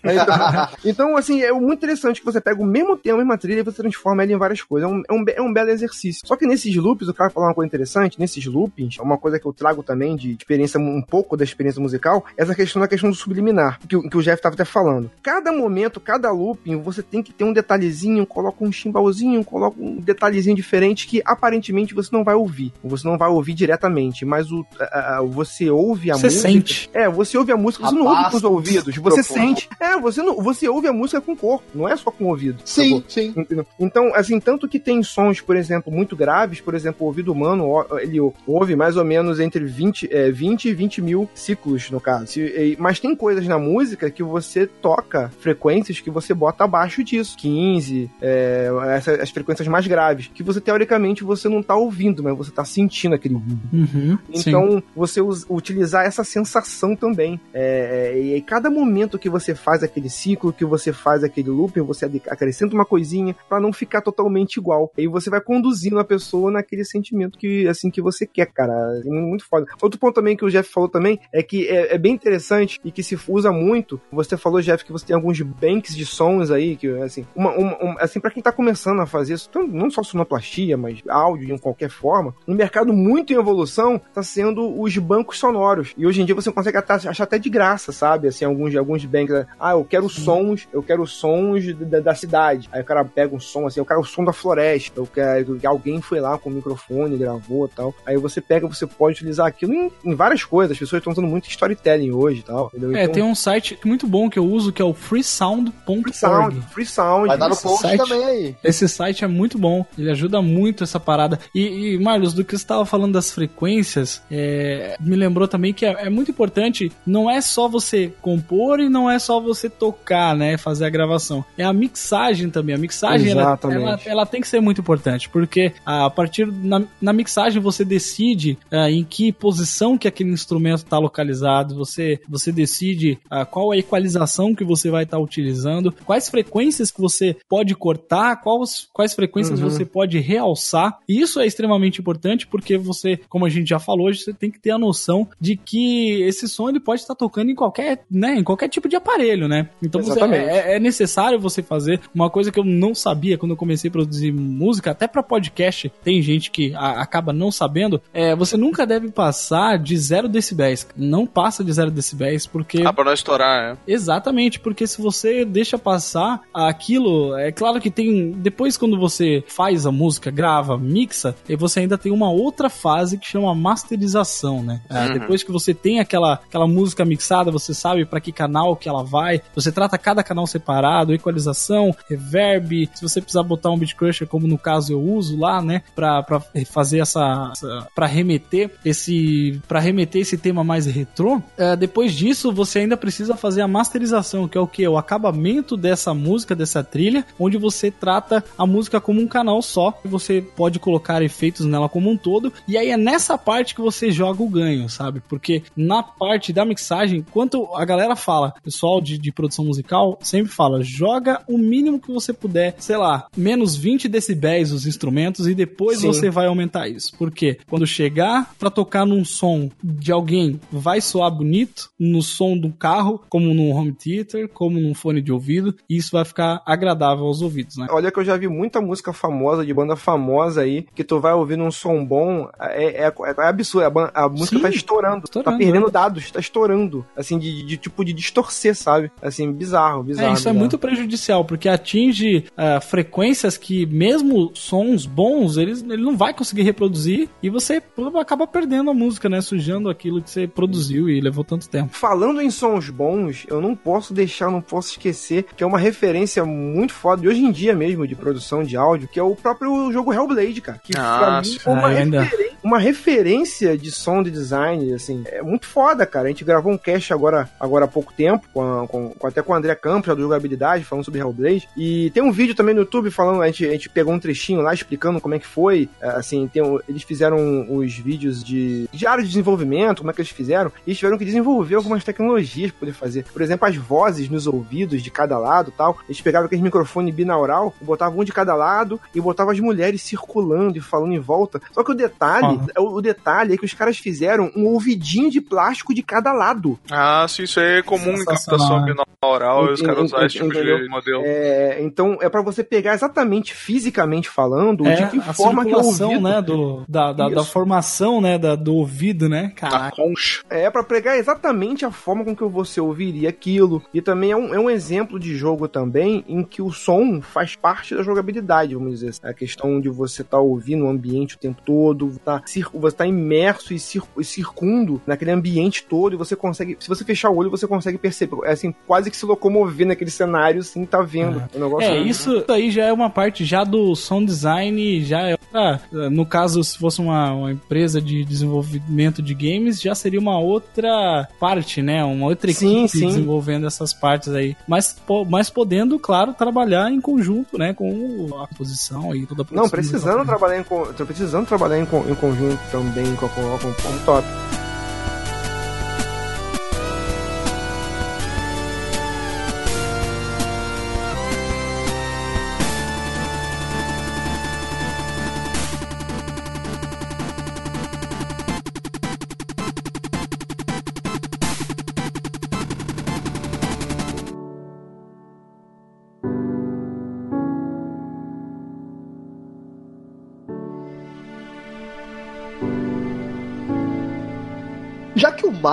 então, então, assim, é muito interessante que você pega o mesmo tema, a mesma trilha e você transforma ele em várias coisas. É um, é um, é um belo exercício. Só que nesses loops, o cara falou uma coisa interessante, nesses loopings, é uma coisa que eu trago também de experiência, um pouco da experiência musical, essa questão da questão do subliminar, que, o- que o Jeff tava até falando. Cada momento, cada looping, você tem que ter um detalhezinho, coloca um chimbalzinho, coloca um detalhezinho diferente que aparentemente você não vai ouvir. Você não vai ouvir diretamente, mas o, a- a- você ouve a Você música. sente. É, você ouve a música, você não ouve com os ouvidos, você microfone. Sente. É, você não, você ouve a música com o corpo, não é só com o ouvido. Sim, sim. Entendeu? Então, assim, tanto que tem sons por exemplo, muito graves, por exemplo, o ouvido humano, ele ouve mais ou menos entre 20, é, 20 e 20 mil ciclos, no caso. Mas tem coisas na música que você toca frequências que você bota abaixo disso. 15, é, as frequências mais graves. Que você, teoricamente, você não tá ouvindo, mas você tá sentindo aquele Uhum, sim. então, você us- utilizar essa sensação também. É, é, e cada momento que você faz aquele ciclo, que você faz aquele looping, você acrescenta uma coisinha pra não ficar totalmente igual. E você vai conduzindo a pessoa naquele sentimento que assim que você quer, cara. É mu- muito foda. Outro ponto também que o Jeff falou também é que é, é bem interessante e que se usa muito. Você falou, Jeff, que você tem alguns banks de sons aí, que assim, uma, uma- um- assim para quem tá começando a fazer isso, não só sonoplastia, mas áudio de qualquer forma, um mercado muito em evolução tá sendo os bancos sonoros. E hoje em dia você consegue achar até de graça, sabe? Assim, alguns alguns banks, né? ah, eu quero sons, eu quero sons da, da cidade. Aí o cara pega um som assim, eu quero o som da floresta, eu quero que alguém foi lá com o microfone, gravou e tal. Aí você pega, você pode utilizar aquilo em, em várias coisas. As pessoas estão usando muito storytelling hoje e tal. entendeu? É, Então, tem um site muito bom que eu uso que é o freesound.org. Free Sound, Free Sound. Vai dar no Esse post site- também aí. Esse site é muito bom, ele ajuda muito essa parada. E, e Marlos, do que você estava falando das frequências, é, me lembrou também que é, é muito importante, não é só você compor e não é só você tocar, né, fazer a gravação. É a mixagem também. A mixagem, ela, ela, ela tem que ser muito importante, porque a partir, na, na mixagem você decide ah, em que posição que aquele instrumento está localizado, você, você decide ah, qual a equalização que você vai estar utilizando, quais frequências que você pode cortar, quais, quais frequências Uhum. você pode realçar. E isso é extremamente importante porque você, como a gente já falou, você tem que ter a noção de que esse som ele pode estar tocando em qualquer, né, em qualquer tipo de aparelho, né? Então você, é, é necessário você fazer uma coisa que eu não sabia quando eu comecei a produzir música, até para podcast, tem gente que a- acaba não sabendo, é, você nunca deve passar de 0 decibéis. Não passa de 0 decibéis porque Ah, pra não estourar, é. Exatamente, porque se você deixa passar aquilo, é claro que tem. Depois, quando você faz a música, grava, mixa, e você ainda tem uma outra fase que chama masterização, né? Ah, Uhum. Depois que você tem aquela, aquela música mixada, você sabe para que canal que ela vai, você trata cada canal separado, equalização, reverb, se você precisar botar um beat crusher, como no caso eu uso lá, né, pra, pra fazer essa, essa para remeter esse para remeter esse tema mais retrô, é, depois disso você ainda precisa fazer a masterização, que é o que? O acabamento dessa música, dessa trilha, onde você trata a música como um canal só, e você pode colocar efeitos nela como um todo, e aí é nessa parte que você joga o ganho, sabe? Porque na parte da mixagem, quanto a galera fala, pessoal de, de produção musical sempre fala, joga o mínimo que você puder, sei lá, menos 20 decibéis os instrumentos e depois Sim. você vai aumentar isso. Porque quando chegar pra tocar num som de alguém, vai soar bonito no som do carro, como num home theater, como num fone de ouvido, e isso vai ficar agradável aos ouvidos, né? Olha que eu já vi muita música famosa, de banda famosa aí, que tu vai ouvir num som bom, é, é, é absurdo. A, a música Sim, tá estourando, estourando, tá perdendo né? dados, tá estourando. Assim, de, de tipo de distorcer, sabe? Assim, bizarro, bizarro. É, isso é bizarro. muito prejudicial, porque atinge ah, frequências que, mesmo sons bons, eles, ele não vai conseguir reproduzir e você acaba perdendo a música, né? Sujando aquilo que você produziu e levou tanto tempo. Falando em sons bons, eu não posso deixar, não posso esquecer que é uma referência muito foda, de hoje em dia mesmo, de produção de áudio, que é o próprio jogo Hellblade, cara. Que Ah, pra mim foi uma, referen- uma referência de som de design, assim, é muito foda, cara. A gente gravou um cast agora, agora há pouco tempo, com, a- com- com- até com o André Campos, já do Jogabilidade, falando sobre Hellblade. E tem um vídeo tambem no YouTube falando, a gente, a gente pegou um trechinho lá explicando como é que foi, é, assim, tem, eles fizeram os vídeos de, de área de desenvolvimento, como é que eles fizeram, e eles tiveram que desenvolver algumas tecnologias pra poder fazer. Por exemplo, as vozes nos ouvidos de cada lado tal. Eles pegavam aquele microfone binaural, botavam um de cada lado e botavam as mulheres circulando e falando em volta. Só que o detalhe, Ah. o, o detalhe é que os caras fizeram um ouvidinho de plástico de cada lado. Ah, sim, isso aí é comum em Binaural e os caras usam esse tipo de modelo. É, então é pra você pegar exatamente fisicamente falando É, de que a forma que é o ouvido né, do, da, da, da formação, né, da, do ouvido, né, A caraca. concha. É pra pegar exatamente a forma com que você ouviria aquilo. E também é um, é um exemplo de jogo também em que o som faz parte da jogabilidade, vamos dizer. assim. A questão de você estar ouvindo o ambiente o tempo todo, tá tá, você tá imerso e, cir- e circundo naquele ambiente todo e você consegue, se você fechar o olho, você consegue perceber, é assim, quase que se locomover naquele cenário, assim, tá vendo. O negócio É, isso aí já é uma parte já do sound design, já é outra, no caso, se fosse uma, uma empresa de desenvolvimento de games, já seria uma outra parte, né? Uma outra Sim, equipe sim. desenvolvendo essas partes aí. Mas, po- mas podendo, claro, trabalhar em conjunto, né? Com a posição e toda a Não, precisando do- trabalhar em, precisando trabalhar em, em conjunto também com a com, com, com o top.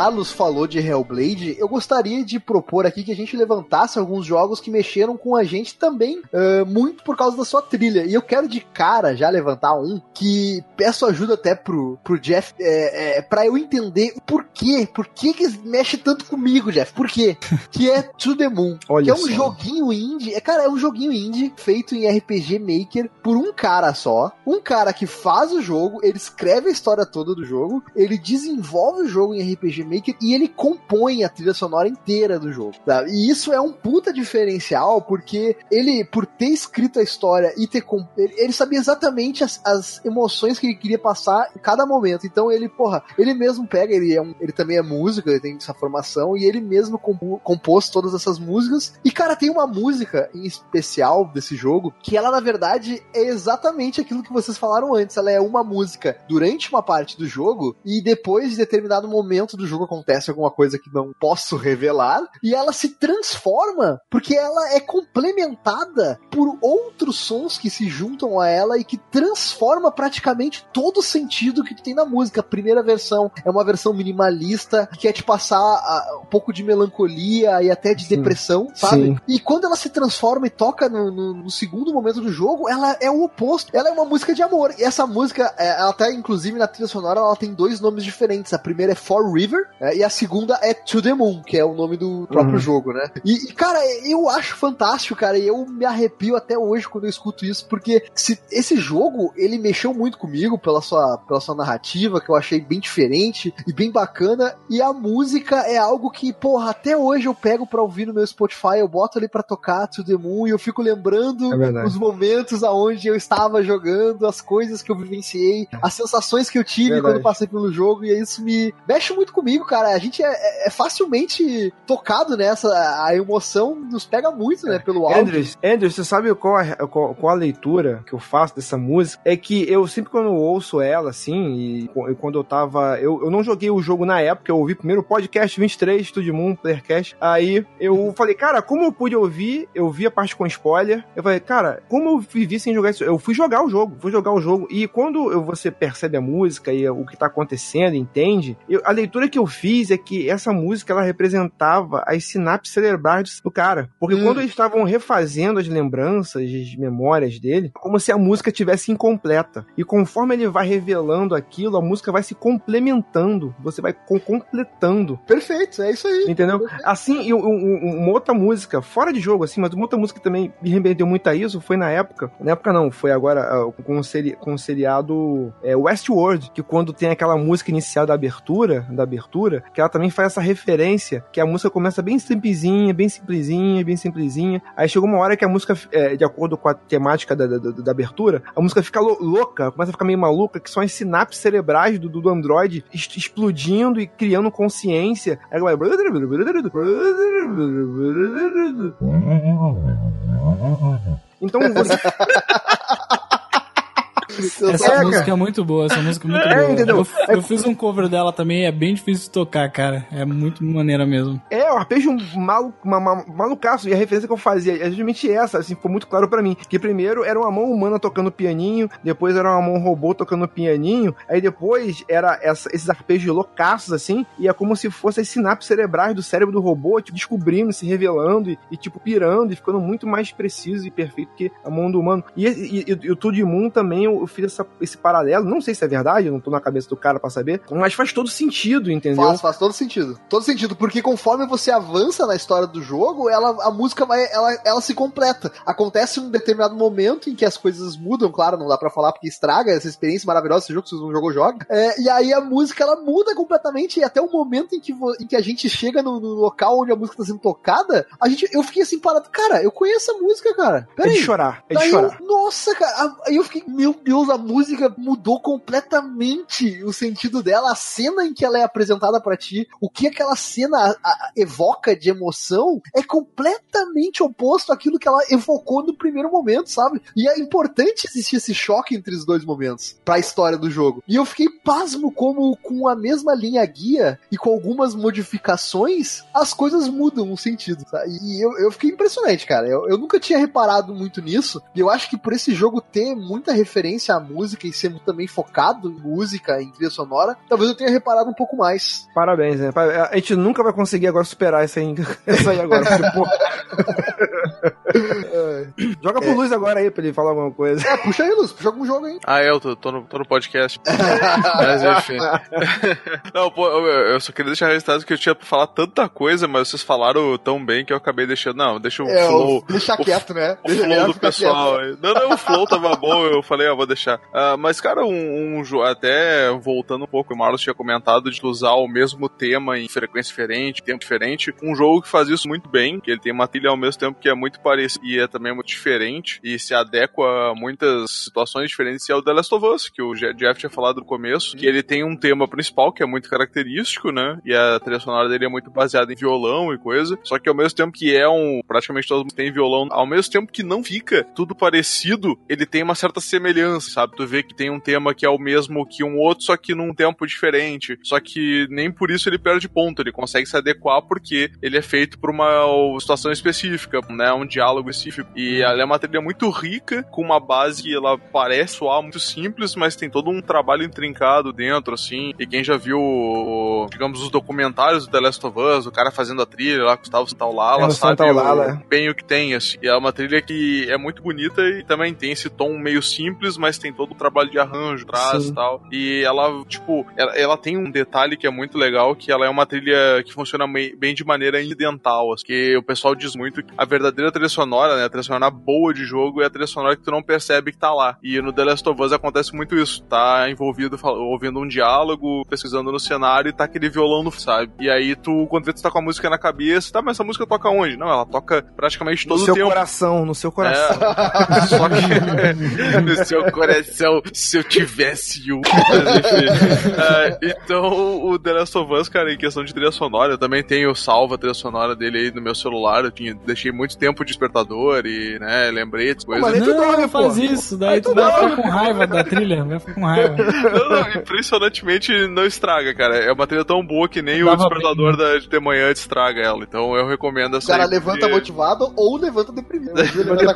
Malus falou de Hellblade, eu gostaria de propor aqui que a gente levantasse alguns jogos que mexeram com a gente também, ah, muito por causa da sua trilha. E eu quero de cara já levantar um que peço ajuda até pro, pro Jeff, é, é, pra eu entender o porquê, por que que mexe tanto comigo, Jeff, por quê? Que é To The Moon, Olha que é um só. joguinho indie, é, cara, é um joguinho indie feito em RPG Maker por um cara só, um cara que faz o jogo, ele escreve a história toda do jogo, ele desenvolve o jogo em RPG Maker e ele compõe a trilha sonora inteira do jogo. tá? E isso é um puta diferencial, porque ele, por ter escrito a história e ter. com- Ele, ele sabia exatamente as, as emoções que ele queria passar em cada momento. Então ele, porra, ele mesmo pega, ele, é um, ele também é músico, ele tem essa formação, e ele mesmo compu- compôs todas essas músicas. E, cara, tem uma música em especial desse jogo que ela, na verdade, é exatamente aquilo que vocês falaram antes. Ela é uma música durante uma parte do jogo, e depois de determinado momento do jogo acontece alguma coisa que não posso revelar, e ela se transforma, porque ela é complementada por outros sons que se juntam a ela e que transforma praticamente todo o sentido que tem na música. A primeira versão é uma versão minimalista, que quer te passar um pouco de melancolia e até de Sim. depressão, sabe? Sim. E quando ela se transforma e toca no, no- no segundo momento do jogo, ela é o oposto. Ela é uma música de amor. E essa música, é, ela até, inclusive, na trilha sonora, ela tem dois nomes diferentes. A primeira é For River, é, e a segunda é To The Moon, que é o nome do próprio Uhum. jogo, né? E, e, cara, eu acho fantástico, cara, e eu me arrepio até hoje quando eu escuto isso, porque se, esse jogo, ele mexeu muito comigo pela sua, pela sua narrativa, que eu achei bem diferente e bem bacana, e a música é algo que, porra, até hoje eu pego pra ouvir no meu Spotify, eu boto ali pra tocar To The Moon, e eu fico lembrando É os momentos aonde eu estava jogando, as coisas que eu vivenciei, as sensações que eu tive Verdade. quando passei pelo jogo, e isso me mexe muito comigo, cara. A gente é, é- é facilmente tocado nessa, a emoção nos pega muito, né, pelo áudio. Andrews, Andrews, você sabe qual a, qual, qual a leitura que eu faço dessa música? É que eu sempre quando eu ouço ela, assim, e, e quando eu tava. Eu, eu não joguei o jogo na época, eu ouvi primeiro o podcast 23, Studio Moon, Playercast. Aí eu falei, cara, como eu pude ouvir? Eu vi a parte com spoiler. Eu falei, cara, como eu vivi sem jogar isso? Eu fui jogar o jogo, fui jogar o jogo. E quando eu- você percebe a música e o que tá acontecendo, entende? eu- a leitura que eu fiz é que essa música ela representava as sinapses cerebrais do cara. Porque Hum. quando eles estavam refazendo as lembranças, as memórias dele, como se a música tivesse incompleta. E conforme ele vai revelando aquilo, a música vai se complementando. Você vai com- completando. Perfeito, é isso aí. Entendeu? Assim, e um- um- uma outra música, fora de jogo, assim, mas uma outra música que também me remeteu muito a isso foi na época. Na época não, foi agora ah, com o, seri, com o seriado é, Westworld, que quando tem aquela música inicial da abertura, da abertura, que ela também faz essa referência, que a música começa bem simplesinha, bem simplesinha, bem simplesinha. Aí chegou uma hora que a música, é, de acordo com a temática da, da, da- abertura, a música fica lou- louca, começa a ficar meio maluca, que são as sinapses cerebrais do, do, Android explodindo e criando consciência. Aí vai. Então você. Essa É, música cara. é muito boa, essa música é muito É, boa. entendeu? Eu, eu fiz um cover dela também, é bem difícil de tocar, cara. É muito maneira mesmo. É, o arpejo malu, ma, ma- malucaço. E a referência que eu fazia é justamente essa, assim, ficou muito claro pra mim. Que primeiro era uma mão humana tocando pianinho, depois era uma mão robô tocando pianinho, aí depois era essa- esses arpejos loucaços, assim, e é como se fossem as sinapses cerebrais do cérebro do robô, tipo, descobrindo, se revelando e, e, tipo, pirando e ficando muito mais preciso e perfeito que a mão do humano. E, e, e, e o Tudo Moon também eu fiz essa- esse paralelo. Não sei se é verdade, eu não tô na cabeça do cara pra saber, mas faz todo sentido, entendeu? Faz, faz todo sentido. Todo sentido, porque conforme você avança na história do jogo, ela, a música vai, ela, ela se completa. Acontece um determinado momento em que as coisas mudam, claro, não dá pra falar porque estraga essa experiência maravilhosa, esse jogo, se você não jogou, joga. É, e aí a música, ela muda completamente, e até o momento em que, em que a gente chega no, no local onde a música tá sendo tocada, a gente, eu fiquei assim parado, cara, eu conheço a música, cara. É Peraí. de chorar, é de Daí chorar. eu, nossa, cara, aí eu fiquei, meu Deus, a música mudou completamente o sentido dela, a cena em que ela é apresentada pra ti, o que aquela cena a- a- evoca de emoção é completamente oposto àquilo que ela evocou no primeiro momento, sabe? E é importante existir esse choque entre os dois momentos pra história do jogo. E eu fiquei pasmo como com a mesma linha guia e com algumas modificações, as coisas mudam o sentido, sabe? E eu, eu fiquei impressionante, cara. Eu, eu nunca tinha reparado muito nisso. E eu acho que por esse jogo ter muita referência à música e ser também focado em música, em trilha sonora, talvez eu tenha reparado um pouco mais. Parabéns, né? A gente nunca vai conseguir agora superar isso aí, isso aí agora. porque, pô, Joga pro Luz agora aí pra ele falar alguma coisa. É, puxa aí, Luz, puxa algum jogo aí. Ah, é, eu tô, tô no, tô no podcast. mas enfim. Não, pô, eu, eu só queria deixar registrado que eu tinha pra falar tanta coisa, mas vocês falaram tão bem que eu acabei deixando. Não, deixa o É, flow. deixa o- quieto, né? O Deixa flow do pessoal. Não, não, o flow tava bom, eu falei, ah, vou deixar. Ah, mas, cara, um, um jogo, até voltando um pouco, o Marlos tinha comentado de usar o mesmo tema em frequência diferente, tempo diferente. Um jogo que faz isso muito bem, que ele tem uma trilha ao mesmo tempo que é muito parecida e é também muito diferente e se adequa a muitas situações diferentes, e é o The Last of Us, que o Je- Jeff tinha falado no começo, que ele tem um tema principal que é muito característico, né? E a trilha sonora dele é muito baseada em violão e coisa. Só que ao mesmo tempo que é um. Praticamente todo mundo tem violão, ao mesmo tempo que não fica tudo parecido, ele tem uma certa semelhança, sabe? Tu vê que tem um tema que é o mesmo que um outro, só que num tempo diferente. Só que nem por isso ele perde ponto, ele consegue se adequar porque ele é feito por uma situação específica, né? Um diálogo específico. E ela é uma trilha muito rica, com uma base que ela parece soar muito simples, mas tem todo um trabalho intrincado dentro, assim. E quem já viu, digamos, os documentários do The Last of Us, o cara fazendo a trilha lá, Gustavo Santaolala, É, sabe Santaolalla. o- bem o que tem, assim. E é uma trilha que é muito bonita e também tem esse tom meio simples, mas tem todo o trabalho de arranjo Sim. e tal. E ela, tipo, ela, ela tem um detalhe que é muito legal, que ela é uma trilha que funciona bem de maneira incidental, assim, que o pessoal diz muito que a verdadeira trilha sonora, né, a trilha sonora boa de jogo é a trilha sonora que tu não percebe que tá lá. E no The Last of Us acontece muito isso. Tá envolvido ouvindo um diálogo, pesquisando no cenário e tá aquele violão no, sabe? E aí tu, quando vê, tu tá com a música na cabeça, tá, mas essa música toca onde? Não, ela toca praticamente No todo o seu tempo. coração, no seu coração. É, só que no seu coração, se eu tivesse um. Mas, enfim. É, então, o The Last of Us, cara, em questão de trilha sonora, eu também tenho salva a trilha sonora dele aí no meu celular. Eu tinha, deixei muito tempo de despertador e, né, lembrei de coisas. mas tu Não, dorme, não faz pô. isso, daí tu vai ficar com raiva da trilha, vai ficar com raiva. Não, não, impressionantemente não estraga, cara. É uma trilha tão boa que nem o despertador da, de manhã estraga ela. Então eu recomendo O essa cara aí, levanta porque- motivado ou levanta deprimido. Levanta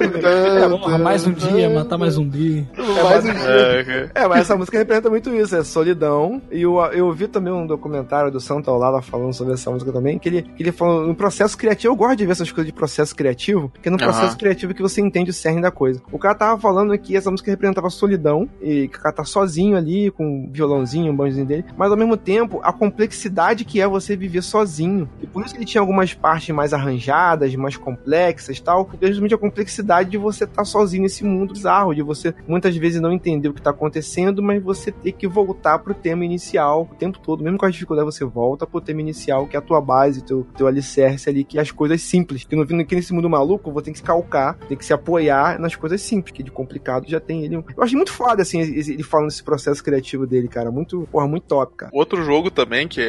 Porra, mais um dia, matar mais um dia. mais um dia. É, cara. É, mas essa música representa muito isso, é solidão. E eu, eu vi também um documentário do Santa Olala falando sobre essa música também, que ele, que ele falou no processo criativo. Eu gosto de ver essas coisas de processo criativo, porque é no processo criativo que você entende o cerne da coisa. O cara tava falando que essa música representava solidão, e que o cara tá sozinho ali, com um violãozinho, um banjozinho dele, mas ao mesmo tempo, a complexidade que é você viver sozinho. E por isso que ele tinha algumas partes mais arranjadas, mais complexas e tal, porque é justamente a complexidade de você estar sozinho nesse mundo bizarro, de você muitas vezes não entender o que tá acontecendo, mas você ter que voltar pro tema inicial o tempo todo, mesmo com as dificuldades, você volta pro tema inicial, que é a tua base, teu, teu alicerce ali, que é as coisas simples. Que no vindo aqui nesse mundo maluco, eu vou ter que se calcar, ter que se apoiar nas coisas simples, que de complicado já tem ele. Eu achei muito foda, assim, ele falando desse processo criativo dele, cara. Muito, porra, muito top, cara. Outro jogo também, que é,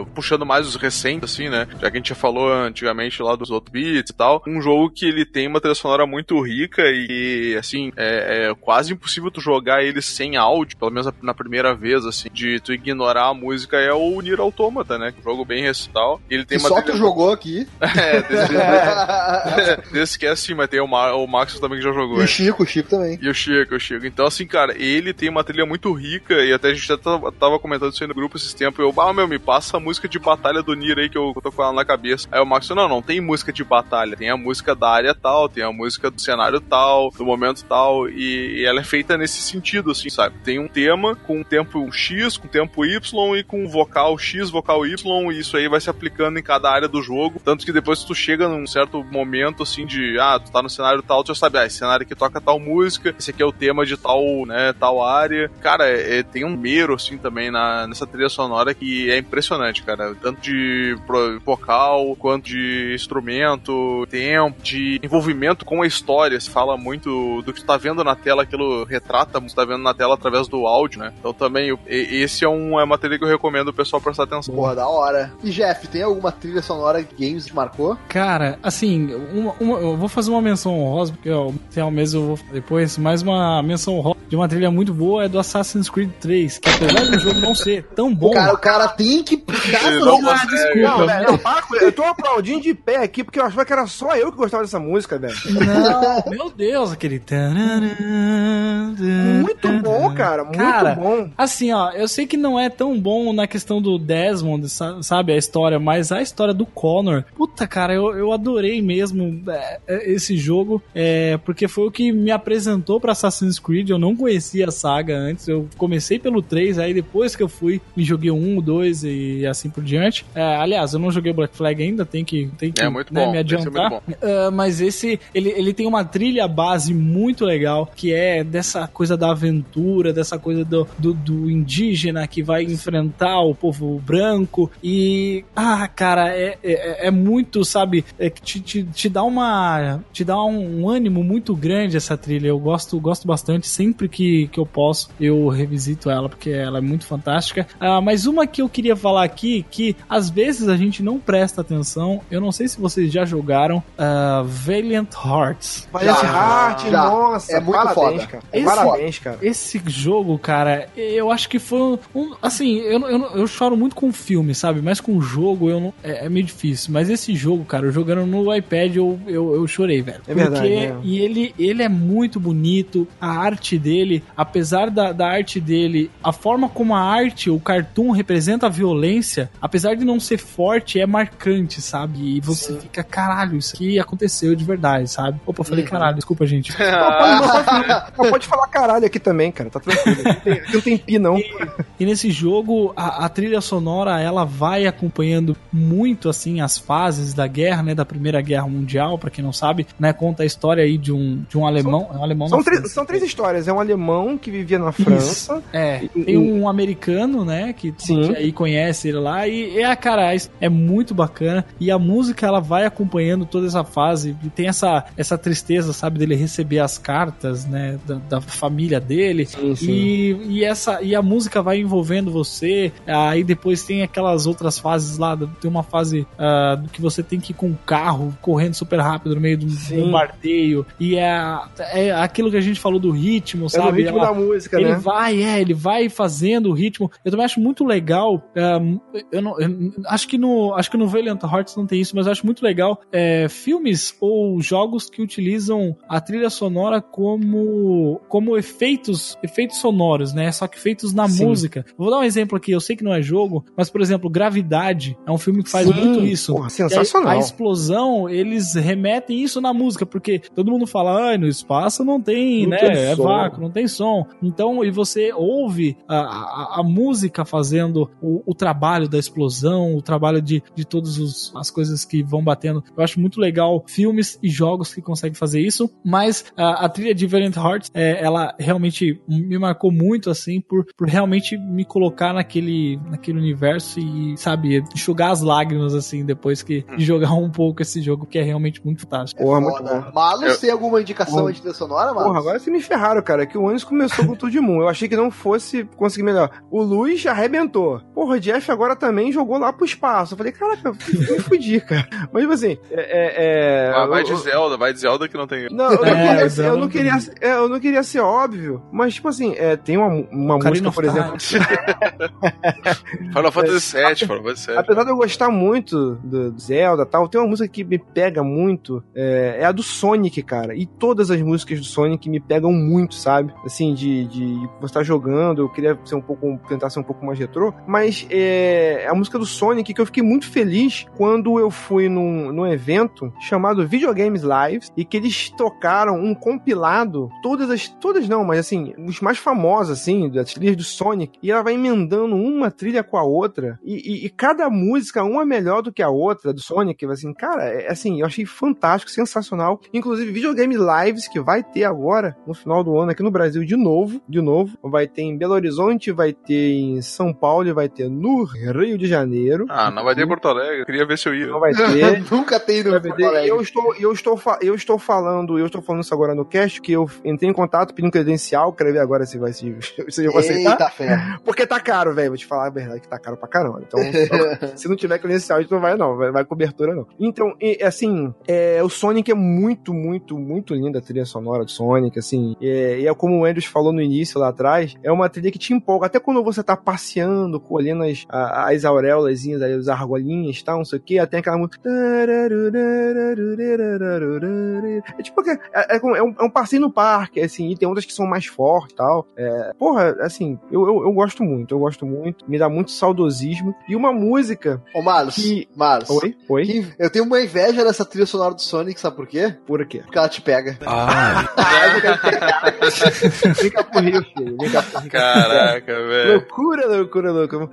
é- puxando mais os recentes, assim, né? Já que a gente já falou antigamente lá dos outros beats e tal. Um jogo que ele tem uma trilha sonora muito rica e, assim, é, é quase impossível tu jogar ele sem áudio, pelo menos na primeira vez, assim, de tu ignorar a música, é o Nier Automata, né? Um jogo bem recital. Ele tem Que uma só trilha- tu jogou aqui. É, desse- que é assim, mas tem o, Ma o Max também que já jogou. E o? Chico, o Chico também. E o Chico, o Chico. Então, assim, cara, ele tem uma trilha muito rica e até a gente já tava, comentando isso aí no grupo esses tempos. Eu, ah, meu, me passa a música de batalha do Nier aí que eu, que eu tô com ela na cabeça. Aí o Max falou, não, não tem música de batalha. Tem a música da área tal, tem a música do cenário tal, do momento tal. E, e ela é feita nesse sentido, assim, sabe? Tem um tema com um tempo X, com tempo Y e com vocal X, vocal Y. E isso aí vai se aplicando em cada área do jogo. Tanto que depois que tu chega num certo momento, assim, de, ah, tu tá no cenário tal, tu já sabe, ah, esse cenário aqui toca tal música, esse aqui é o tema de tal, né, tal área. Cara, é, é- tem um mero, assim, também na, nessa trilha sonora que é impressionante, cara. Tanto de vocal, quanto de instrumento, tempo, de envolvimento com a história. Se fala muito do que tu tá vendo na tela, aquilo retrata o que tu tá vendo na tela através do áudio, né? Então também, esse é um, é uma trilha que eu recomendo o pessoal prestar atenção. Porra, da hora. E Jeff, tem alguma trilha sonora que games te marcou? Cara, assim, uma, uma- eu vou fazer uma menção honrosa, porque ó, tem ao mesmo eu vou depois, mais uma menção honrosa de uma trilha muito boa é do Assassin's Creed 3, que apesar do jogo não ser tão bom. Cara, o cara tem que. Não, desculpa. Não, velho, não, eu tô aplaudindo de pé aqui porque eu achava que era só eu que gostava dessa música, velho. Não, meu Deus, aquele. Muito bom, cara, muito Cara, bom. Assim, ó, eu sei que não é tão bom na questão do Desmond, sa- sabe, a história, mas a história do Connor, puta, cara, eu, eu adorei mesmo é, é, esse jogo, é, porque foi o que me apresentou pra Assassin's Creed, eu não conhecia a saga antes, eu comecei pelo 3, aí depois que eu fui, me joguei o 1, o 2 e assim por diante. É, aliás, eu não joguei o Black Flag ainda, tem que, tem que É muito né, bom, me adiantar. muito bom. Ah, mas esse, ele, ele tem uma trilha base muito legal, que é dessa coisa da aventura, dessa coisa do, do, do indígena que vai enfrentar o povo branco. E, ah, cara, é, é, é muito, sabe, é que te, te, te dá uma. te dá um ânimo muito grande essa trilha. Eu gosto, gosto bastante, sempre que, que eu posso, eu revisito ela, porque ela é muito fantástica. Ah, mas uma que eu queria falar aqui, que às vezes a gente não presta atenção, eu não sei se vocês já jogaram ah, Valiant Hearts. Valiant Já, Heart, já. nossa, É muito parabéns, foda. cara. Esse- parabéns, cara. Esse jogo, cara, eu acho que foi um. um- assim, eu, eu, eu choro muito com filme, sabe? Mas com jogo eu não, é, é meio difícil. Mas esse jogo, cara, eu jogando no iPad, eu, eu, eu chorei, velho. É verdade, Porque, é. E ele, ele é muito bonito. A arte dele, apesar da, da arte dele, a forma como a arte, o cartoon representa a violência, apesar de não ser forte, é marcante, sabe? E você fica, caralho, isso aqui aconteceu de verdade, sabe? Opa, eu falei caralho, desculpa, gente. Não, pode, não, pode, não, pode falar caralho aqui também, cara, tá tranquilo. Não tem, aqui não tem pi, não. E nesse jogo, a, a trilha sonora, ela vai acompanhando muito, assim, as fases da guerra, né? Da Primeira Guerra Mundial, pra quem não sabe, né? Conta a história aí de um, de um alemão. é um alemão São, três- são três histórias. É um alemão que vivia na França. É, E- tem um americano, né, que, aí conhece ele lá, e é, cara, é muito bacana, e a música, ela vai acompanhando toda essa fase, e tem essa, essa tristeza, sabe, dele receber as cartas, né, da, da família dele, Sim, sim. e, e, essa, e a música vai envolvendo você, aí depois tem aquelas outras fases lá, tem uma fase ah, que você tem que ir com o carro, correndo super rápido no meio do Sim. bombardeio, e é, é aquilo que a gente falou do ritmo, É sabe? ritmo Ela- da música, ele né? vai, é, ele vai fazendo o ritmo. Eu também acho muito legal. é, eu, não, eu acho que no acho que no Valiant Hearts não tem isso, mas eu acho muito legal é, filmes ou jogos que utilizam a trilha sonora como como efeitos efeitos sonoros, né? Só que feitos na Sim. música. Vou dar um exemplo aqui. Eu sei que não é jogo, mas por exemplo, Gravidade é um filme que faz Sim, muito isso. porra, aí, sensacional. a explosão, eles remetem isso na música, porque todo mundo fala, ah, no espaço não tem, Não né? tem é som." vácuo, não tem som. Então, e você ouve a, a, a música fazendo o, o trabalho da explosão, o trabalho de, de todas as coisas que vão batendo. Eu acho muito legal filmes e jogos que conseguem fazer isso, mas a, a trilha de Valiant Hearts, é, ela realmente me marcou muito, assim, por, por realmente me colocar naquele, naquele universo e, sabe, enxugar as lágrimas, assim, depois que de jogar um pouco esse jogo, que é realmente muito fantástico. Porra, muito Foda. bom. Malus, Eu- tem alguma indicação Porra. de trilha sonora, Malus? Porra, agora vocês me ferraram, cara, que o Anis começou com tudo de Moon. Eu achei que não fosse conseguir melhor. O Luiz arrebentou. Porra, o Jeff agora também jogou lá pro espaço. Eu falei, caraca, me fudi, cara. Mas, tipo assim, é... é, Ah, vai eu- de Zelda, vai de Zelda que não tem. Não, eu não, É, queria, mas ser- eu, eu não queria, é, eu não queria ser óbvio, mas, tipo assim, é, tem uma, uma música, por exemplo. Final Fantasy VII, Final Fantasy VII. Apesar de eu gostar muito do Zelda e tal, tem uma música que me pega muito, é, é a do Sonic, cara. E todas as músicas do Sonic me pegam muito, sabe? Assim, de, de você estar jogando, eu queria ser um pouco, tentar ser um pouco mais retrô, mas é a música do Sonic que eu fiquei muito feliz quando eu fui num, num evento chamado Videogames Lives e que eles tocaram um compilado, todas as, todas não, mas assim, os mais famosos, assim, das trilhas do Sonic, e ela vai emendando uma trilha com a outra, e, e- e cada música, uma melhor do que a outra, do Sonic, assim, cara, é, assim, eu achei fantástico, sensacional, inclusive Videogame Lives, que vai ter agora, no final do ano, aqui no Brasil, de novo, de novo, vai ter em Belo Horizonte, vai ter em São Paulo, e vai ter no Rio de Janeiro, Ah, não vai ter em Porto Alegre. Eu queria ver se eu ia. não vai ter, Nunca tem no Porto. Alegre. Eu estou, eu estou, eu estou falando, eu estou falando isso agora no cast, que eu entrei em contato pedindo credencial, quero ver agora se vai se, se eu vou aceitar. Eita ferro. Porque tá caro, velho. Vou te falar a verdade que tá caro pra caramba. Então, só- se não tiver credencial, a gente não vai, não. Vai, vai cobertura, não. Então, e, assim, é, o Sonic é muito, muito, muito linda a trilha sonora do Sonic, assim. É, e é como o Andrews falou no início lá atrás, é uma trilha que te empolga. Até quando você tá passeando, colhendo as, a- as auréolazinhas, ali, as argolinhas e tal, não sei o que, até aquela música. É tipo, que- é, é é um, é um passeio no parque, assim, e tem outras que são mais fortes e tal. É, porra, assim, eu, eu, eu gosto muito, eu gosto muito, me dá muito saudosismo. E uma música Ô, Marlos, que. Marlos. Oi? Oi? Eu tenho uma inveja dessa trilha sonora do Sonic, sabe por quê? Por quê? Porque ela te pega. Ah, Vem cá pro Rio, filho. Vem cá pro Rio. caraca, velho. Loucura, loucura, loucura.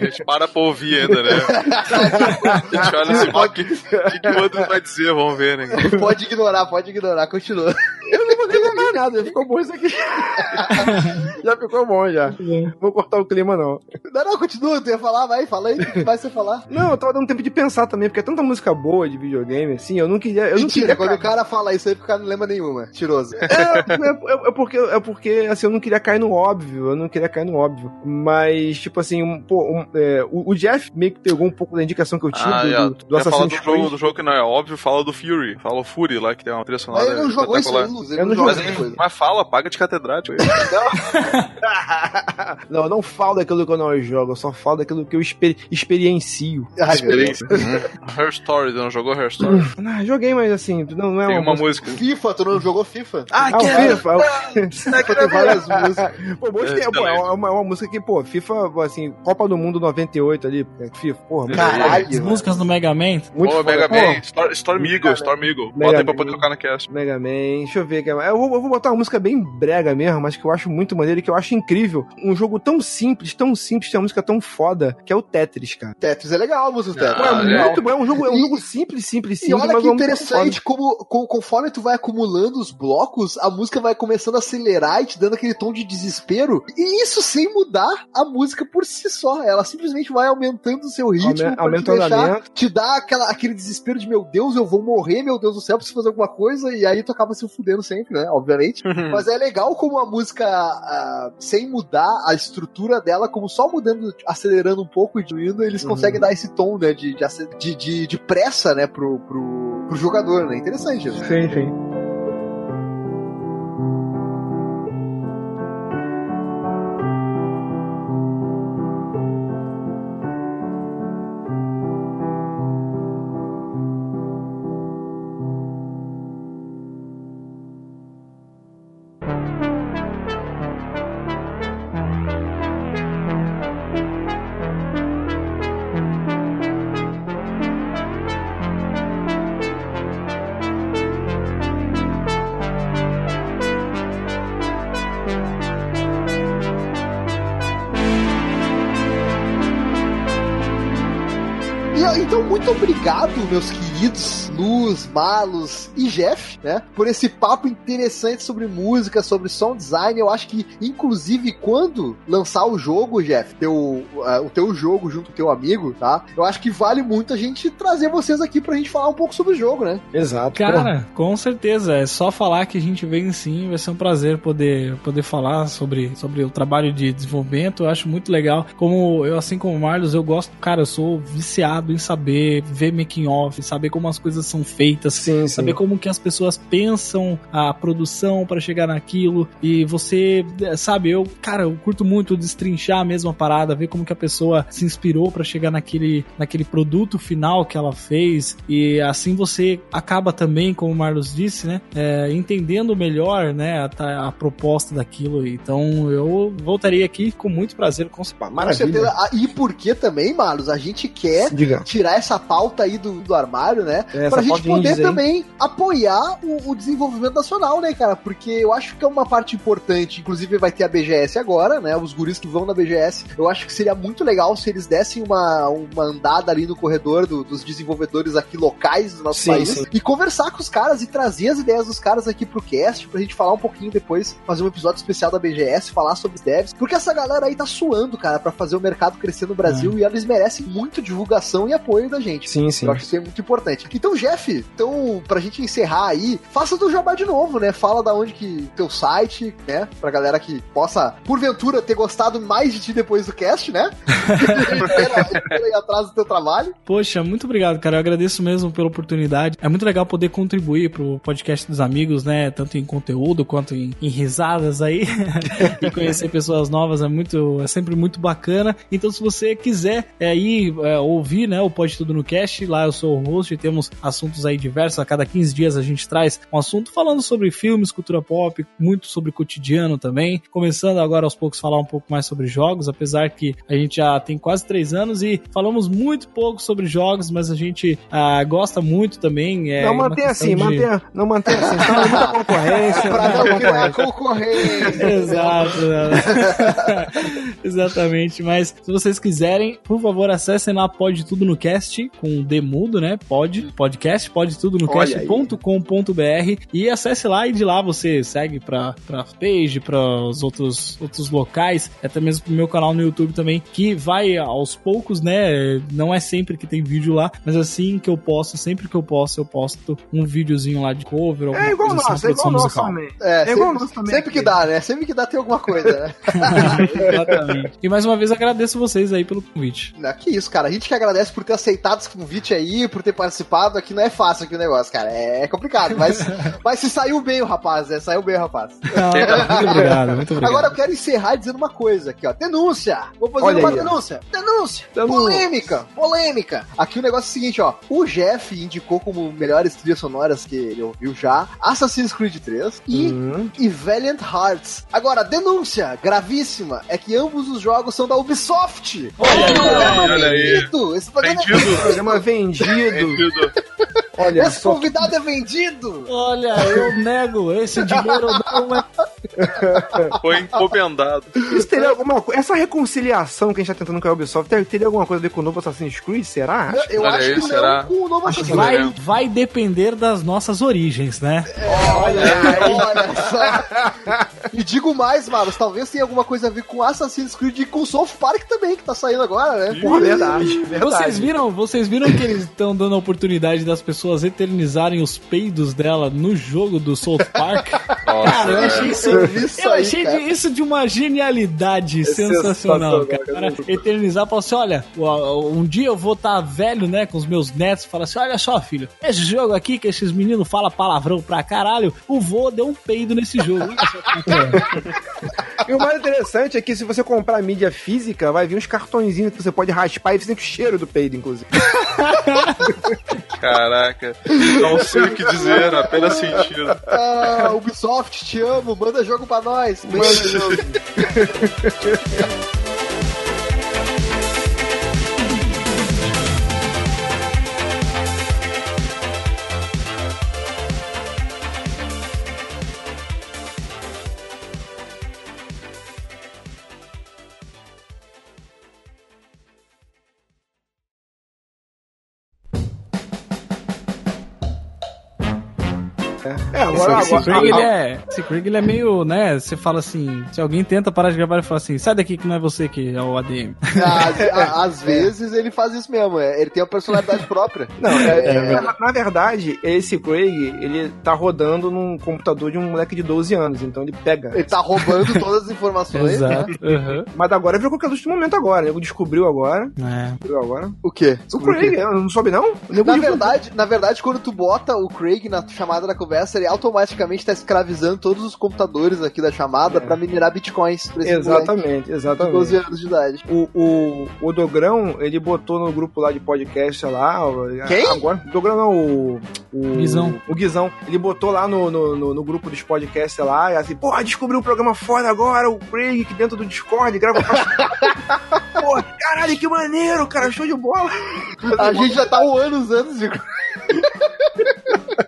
A gente para pra ouvir ainda, né? A gente olha assim, "Ó, o que, que, o outro vai dizer? Vamos ver, né? Pode ignorar, pode ignorar, continua. Eu não nada, já ficou bom isso aqui. já ficou bom, já. Vou cortar o clima, não. Não, não, continua, tu ia falar, vai, fala aí, vai você falar? Não, eu tava dando tempo de pensar também, porque é tanta música boa de videogame, assim, eu não queria. Eu não Mentira, queria quando o cara fala isso aí, porque o cara não lembra nenhuma. Tiroso. É, é, é porque, é porque, assim, eu não queria cair no óbvio, eu não queria cair no óbvio. Mas, tipo assim, um, pô, um, é, o, o Jeff meio que pegou um pouco da indicação que eu tive Ah, do, já. do, do Assassin's Creed. do jogo que não é óbvio, fala do Fury. Fala o Fury lá, que tem uma trilha sonora Mas ele não jogou isso aí. Luz. Ele Eu não não jogou Mas, essa coisa. mas fala, paga de catedrático. não, eu não falo daquilo que eu não jogo, eu só falo daquilo que eu exper experiencio. Ai. Experiência. Her Story, você não jogou Her Story? Ah, joguei, mas assim, não, não é Tem uma, uma música. FIFA, tu não jogou FIFA? Ah, o FIFA! FIFA tem várias músicas. Pô, bom, É, tem- pô, é uma, é uma música que, pô, FIFA, assim, Copa do Mundo 98 ali, é, FIFA, porra, Caralho, As músicas do Mega Man. Muito Ô, foda. Mega Pô, Man, Storm, Eagle, Storm Eagle. Bota aí pra poder tocar na cast. Mega Man, deixa eu ver. que é mais- Eu vou, eu vou botar uma música bem brega mesmo, mas que eu acho muito maneiro e que eu acho incrível. Um jogo tão simples, tão simples, tem uma música tão foda, que é o Tetris, cara. Tetris é legal, a música do Tetris. É Ah, legal. muito bom, é um jogo, é um E- jogo simples, simples, E simples, olha mas que é interessante, como, como- conforme tu vai acumulando os blocos, a música vai começando a acelerar e te dando aquele tom de desespero. E isso sem mudar a música por si só. Ela simplesmente vai aumentando o seu ritmo Aume- pra aumenta te o deixar, te dá aquela, aquele desespero de meu Deus, eu vou morrer, meu Deus do céu, preciso fazer alguma coisa, e aí tu acaba se fudendo sempre, né? Obviamente. Mas é legal como a música, ah, sem mudar a estrutura dela, como só mudando, acelerando um pouco e diminuindo, eles Uhum. conseguem dar esse tom, né, de, de, de, de, pressa, né, pro, pro, pro jogador, né? Interessante isso. Sim, sim. Meus queridos Luz, Malos e Jeff, né? Por esse papo interessante sobre música, sobre sound design. Eu acho que, inclusive, quando lançar o jogo, Jeff, teu, ah, o teu jogo junto com o teu amigo, tá? Eu acho que vale muito a gente trazer vocês aqui pra gente falar um pouco sobre o jogo, né? Exato. Cara, com certeza. É só falar que a gente vem sim. Vai ser um prazer poder, poder falar sobre, sobre o trabalho de desenvolvimento. Eu acho muito legal. Como eu, assim como o Marlos, eu gosto, cara, eu sou viciado em saber ver making off, saber saber como as coisas são feitas, Sim, sim. saber como que as pessoas pensam a produção para chegar naquilo e você, eh, sabe, eu, cara, eu curto muito destrinchar a mesma parada, ver como que a pessoa se inspirou para chegar naquele, naquele produto final que ela fez e assim você acaba também, como o Marlos disse, né, é, entendendo melhor, né, a, a proposta daquilo. Então eu voltaria aqui com muito prazer com Com Maravilha. certeza. Ah, E porque também, Marlos, a gente quer Diga. tirar essa pauta aí do, do armário, né? É, pra gente poder aí. também apoiar o, o desenvolvimento nacional, né, cara? Porque eu acho que é uma parte importante, inclusive vai ter a BGS agora, né? Os guris que vão na BGS. Eu acho que seria muito legal se eles dessem uma, uma andada ali no corredor do- dos desenvolvedores aqui locais do nosso Sim, país sim. e conversar com os caras e trazer as ideias dos caras aqui pro cast pra gente falar um pouquinho depois, fazer um episódio especial da BGS, falar sobre os devs. Porque essa galera aí tá suando, cara, pra fazer o mercado crescer no Brasil e eles merecem muito divulgação e apoio da gente. Sim, sim. Eu acho que isso é muito importante. Então, Jeff, então, pra gente encerrar aí, faça do jabá de novo, né? Fala da onde que teu site, né? Pra galera que possa, porventura, ter gostado mais de ti depois do cast, né? Aí atrás do teu trabalho. Poxa, muito obrigado, cara. Eu agradeço mesmo pela oportunidade. É muito legal poder contribuir pro podcast dos amigos, né? Tanto em conteúdo quanto em, em risadas aí. e conhecer pessoas novas é muito, é sempre muito bacana. Então, se você quiser é, ir é, ouvir, né, o Pode Tudo no Cast, lá eu sou o host e temos assuntos aí diversos. A cada 15 dias a gente traz um assunto falando sobre filmes, cultura pop, muito sobre cotidiano também. Começando agora aos poucos falar um pouco mais sobre jogos, apesar que a gente já tem quase três anos e falamos muito pouco sobre jogos, mas a gente ah, gosta muito também. É não, questão assim, de- mantenha, não mantenha assim, é muita concorrência. Pra muita não criar concorrência. concorrência. Exato. Exatamente. Mas se vocês quiserem, por favor, acessem lá Pode Tudo no Cast, com D mudo, né? Pode, podcast, pode tudo no Olha aí. cast.com.br e acesse lá e de lá você segue pra, pra page, para os outros, outros locais, até mesmo pro meu canal no YouTube também, que vai aos poucos, né? Não é sempre que tem vídeo lá, mas assim que eu posso, sempre que eu posso, eu posto um videozinho lá de cover, alguma É igual coisa assim, nosso, é igual musical. também. É, É igual sempre, nós também sempre que dá, né? Sempre que dá tem alguma coisa, né? Exatamente. E mais uma vez agradeço vocês aí pelo convite. Não, que isso, cara. A gente que agradece por ter aceitado esse convite aí, por ter participado. Aqui não é fácil aqui o negócio, cara. É complicado, mas, mas se saiu bem o rapaz, né? Saiu bem o rapaz. muito obrigado, muito obrigado. Agora eu quero encerrar dizendo uma coisa aqui, ó. Denúncia! Vou fazer Olha uma aí, ó. denúncia! Denúncia! Denúncia. Polêmica! Polêmica! Aqui o negócio é o seguinte, ó. O Jeff indicou como melhores trilhas sonoras que ele ouviu já Assassin's Creed 3 e, Hum. e Valiant Hearts. Agora, denúncia gravíssima é que ambos os jogos são da Ubisoft! Olha aí, programa olha aí. vendido! Esse programa é Vendido. Programa vendido. Vendido. Olha Esse só. convidado é vendido! Olha, eu nego, esse dinheiro não é. Foi encomendado. Isso teria alguma. Essa reconciliação que a gente tá tentando com a Ubisoft ter- teria alguma coisa a ver com o novo Assassin's Creed? Será? Eu Olha acho aí, que será? não com o novo Acho Assassin's vai. Creed. Vai, vai depender das nossas origens, né? Olha, olha só. E digo mais, Marlos, talvez tenha alguma coisa a ver com Assassin's Creed e com South Park também, que tá saindo agora, né? Porra, verdade, verdade. Vocês viram, vocês viram que eles estão dando a oportunidade das pessoas eternizarem os peidos dela no jogo do South Park? Nossa, Cara, eu é. achei isso, isso eu aí, achei cara. de- isso de uma genialidade sensacional, sensacional, cara. cara. Eternizar, falar assim, olha, um dia eu vou estar velho, né, com os meus netos, falar assim, olha só, filho, esse jogo aqui que esses meninos falam palavrão pra caralho, o vô deu um peido nesse jogo. É. E o mais interessante é que se você comprar mídia física, vai vir uns cartõezinhos que você pode raspar e você sente o cheiro do peido, inclusive. Caraca. Não sei o que dizer, apenas sentido. Ah, Ubisoft, te amo, manda jogo pra nós. Manda jogo. agora, Esse agora, Craig, ele é, esse Craig, ele é meio, né? Você fala assim, se alguém tenta parar de gravar, ele fala assim, sai daqui que não é você que é o ADM. Às, a- às vezes ele faz isso mesmo, é, ele tem uma personalidade própria. Não, é, é, na, na verdade, esse Craig, ele tá rodando num computador de um moleque de 12 anos, então ele pega. Ele tá roubando todas as informações. né? Exato. Uhum. Mas agora virou qualquer luz de momento agora. O nego descobriu agora. É. Descobriu agora. O quê? O Craig, eu não soube não? O Na verdade, na verdade, quando tu bota o Craig na chamada da conversa, ele automaticamente tá escravizando todos os computadores aqui da chamada pra minerar bitcoins pra esse Exatamente, de exatamente. 12 anos de idade. O, o, o Dogrão, ele botou no grupo lá de podcast lá. Quem? Agora, Dogrão não, o. O Guizão. O Guizão. Ele botou lá no, no, no, no grupo dos podcasts lá, e assim, porra, descobri um programa foda agora, o Craig, que dentro do Discord, grava. porra, caralho, que maneiro, cara, show de bola. A gente já tá um anos antes de.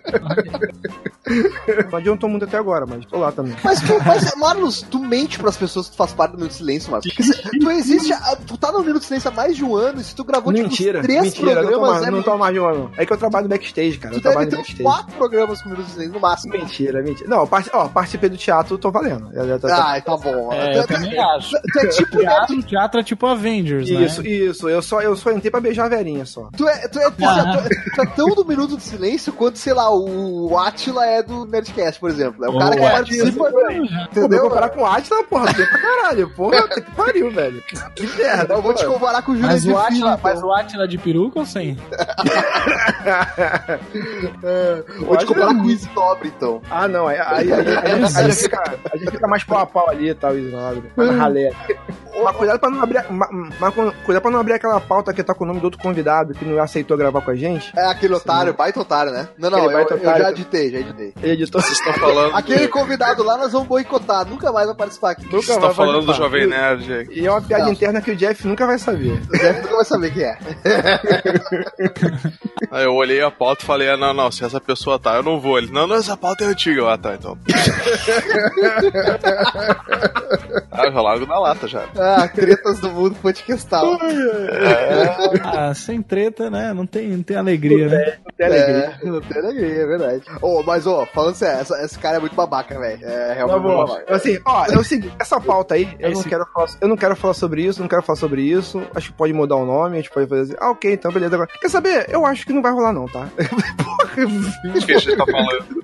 Não adiantou muito até agora, mas tô lá também. Mas tu, mas, Marlos, tu mente pras pessoas que tu faz parte do Minuto de Silêncio, Marlos. Porque tu existe, tu tá no Minuto de Silêncio há mais de um ano, e se tu gravou Mentira, tipo, três mentira, não tô, programas, mais, é, não tô mais de um ano. É que eu trabalho no backstage, cara. tu Eu deve trabalho ter no backstage. quatro programas com Minuto de Silêncio no máximo. Mentira, mentira. Não, parti- ó, participei do teatro, tô valendo. Eu- eu- eu- Ai, tá bom. É, Tu- eu também acho. Tu é tipo Teatro, teatro é tipo Avengers, Isso, né? isso. Eu só, eu só entrei pra beijar a velhinha só. Tu é, tu, é, tu, é, tu, é, tu é tão do Minuto de Silêncio quanto, sei lá, o Atila é do Nerdcast, por exemplo. É o cara que participa. Entendeu? comparar com o Atila, porra, tem pra caralho. Porra, tem que pariu, velho. Que merda. Eu vou te comparar com o Júlio Mas de o, Atila, Filho, mas o Atila de peruca ou sem? Vou te comparar com o Isnobre, então. Ah, não, aí, aí, aí, aí, aí a, gente fica, a gente fica mais pau a pau ali e tal, Isnobre. Mas na ralé. Mas cuidado pra não abrir. ma- Mas, cuidado pra não abrir aquela pauta que tá com o nome do outro convidado que não aceitou gravar com a gente. É aquele otário, baita otário, né? Não, não, Eu, eu já editei, já editei. Ele editou. Vocês estão falando. Aquele convidado lá nós vamos boicotar, nunca mais vai participar aqui. Nunca Vocês estão vai falando do. Jovem Nerd aí. E é uma piada Tá. interna que o Jeff nunca vai saber. O Jeff nunca vai saber quem é. Aí eu olhei a pauta e falei, ah, não, não, se essa pessoa tá, eu não vou. Ele, não, não, essa pauta é antiga. Ah, tá, então. ah, já largo na lata já. Ah, tretas do mundo podcastal. Ah, sem treta, né? Não tem, não tem alegria, né? Tem alegria. É, não tem alegria, é verdade. Ô, mas, ô, falando sério, essa- esse cara é muito babaca, velho. É Tá realmente bom. muito babaca. Assim, ó, é o seguinte, essa pauta aí, eu não, Esse- quero falar, eu não quero falar sobre isso, não quero falar sobre isso. Acho que pode mudar o nome, a gente pode fazer assim. Ah, ok, então beleza. Agora, quer saber? Eu acho que não vai rolar, não, tá? O que a gente tá falando?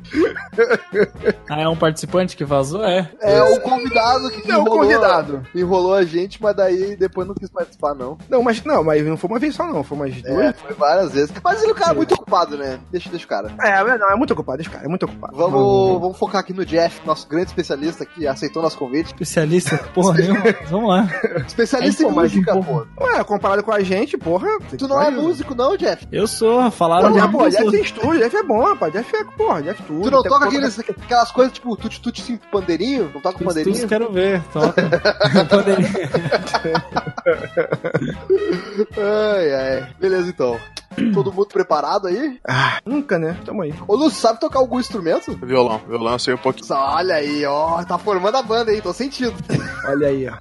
Ah, é um participante que vazou? É. É o convidado que Não, o enrolou, convidado. enrolou a gente, mas daí depois não quis participar, não. Não, mas não, mas não foi uma vez só, não. Foi umas duas. É, foi várias vezes. Mas ele é um cara muito ocupado, né? Deixa, deixa o cara. É, não, é muito ocupado esse cara, é muito ocupado. Vamos, vamos focar aqui no Jeff, nosso grande especialista que aceitou nosso convite. Especialista, porra nenhuma. Vamos lá. Especialista É, em música, pô. Ué, comparado com a gente, porra. Tu não é músico, não, Jeff? Eu sou, falaram Não, pô, Jeff tem estúdio, Jeff é bom, rapaz. Jeff é, porra, Jeff tudo. Tu não Tem- toca aqueles, aquelas coisas tipo tut-tut sim pandeirinho? Não toca Tudo pandeirinho? quero ver, toca. Poderia. Ai, ai. Beleza, então. Todo mundo preparado aí? Ah, nunca, né? Tamo aí. Ô, Lúcio, sabe tocar algum instrumento? Violão, violão eu sei um pouquinho. Olha aí, ó. Tá formando a banda aí, tô sentindo. Olha aí, ó.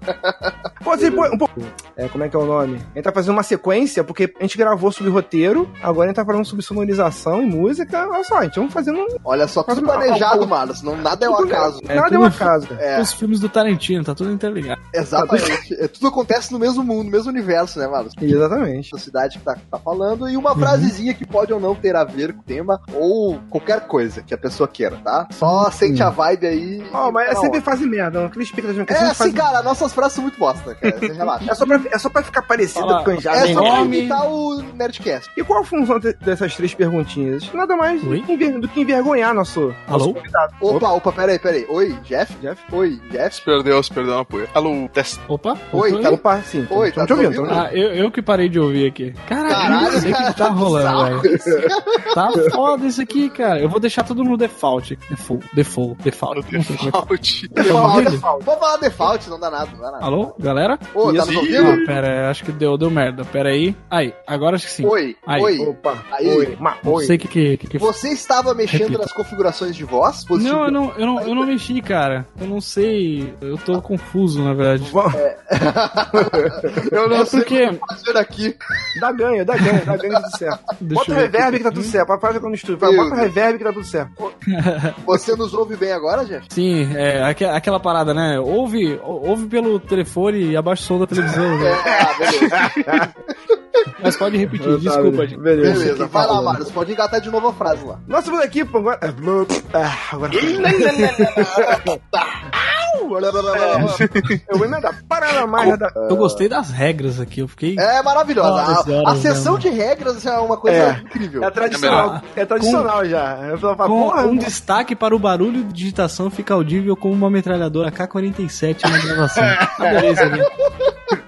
Pô, assim, pô, um pouco. É, como é que é o nome? A gente tá fazendo uma sequência, porque a gente gravou sobre roteiro, agora a gente tá falando sobre sonorização e música. Olha só, a gente vamos fazendo um. Olha só, tudo planejado, mano. Senão nada é um acaso. É Nada é tudo- um acaso, cara. É, Os filmes do Tarantino, tá tudo interligado. exatamente. É, tudo acontece no mesmo mundo, no mesmo universo, né, mano? Exatamente. Da cidade que tá, tá falando, e uma frasezinha que pode ou não ter a ver com o tema, ou qualquer coisa que a pessoa queira, tá? Só sente a vibe aí. Ó, mas é sempre fase merda, não cria expectativa. É assim, cara, nossas frases são muito bosta, cara. Você relaxa. É só, pra, é só pra ficar parecido Fala, com já É bem só pra imitar o Nerdcast. E qual a função de- dessas três perguntinhas? Nada mais do Oi? que, enver- do que envergonhar nosso, Alô? nosso convidado. Opa, opa, peraí, peraí. Oi, Jeff? Jeff? Oi, Jeff? Se perdeu, se perdeu na poeira. Alô, teste. Opa. Oi, opa. tá- Opa, sim. Oi, tá te ouvindo. Ah, eu, eu que parei de ouvir aqui. Caralho, Caralho, o cara, que tá rolando, bizarro velho. Tá foda isso aqui, cara. Eu vou deixar tudo no default. Default, default, default. Não sei é Default. Default, ouvindo? default. Vamos falar default, não dá nada, não dá nada. Alô, galera? Ô, tá nos ouvindo? Ah, pera, acho que deu, deu merda. Pera aí. Aí, agora acho que sim. Oi, Aí. oi. Opa, Aí. oi, ma, Não oi. sei o que que, que, que Você estava mexendo Repita. nas configurações de voz? Positivo? Não, eu não, eu, não, eu não mexi, cara. Eu não sei. Eu tô confuso, na verdade. Vamos- Eu não É sei porque. o que fazer aqui. Dá ganho, dá ganho, dá ganho, tudo certo. Deixa Bota o ver reverb que tá tudo certo. Papai fica no estúdio. Vai, Bota o reverb que tá tudo certo. Você nos ouve bem agora, Jeff? Sim, é aque- aquela parada, né? Ouve, ou- ouve pelo telefone e abaixa o som da televisão. É, Né? ah, beleza. Mas pode repetir, Tá, desculpa. beleza. gente. Beleza. Beleza, vai lá, Mário. Você pode engatar de novo a frase lá. Nossa segunda equipe agora. Ah, agora. Eu vou emendar. Eu gostei das regras aqui, eu fiquei. É maravilhosa. A, a sessão né? de regras é uma coisa É. incrível. É tradicional. É tradicional já. Eu falo, Com porra, um destaque para o barulho de digitação fica audível como uma metralhadora K-47 na gravação. Adorei isso aqui.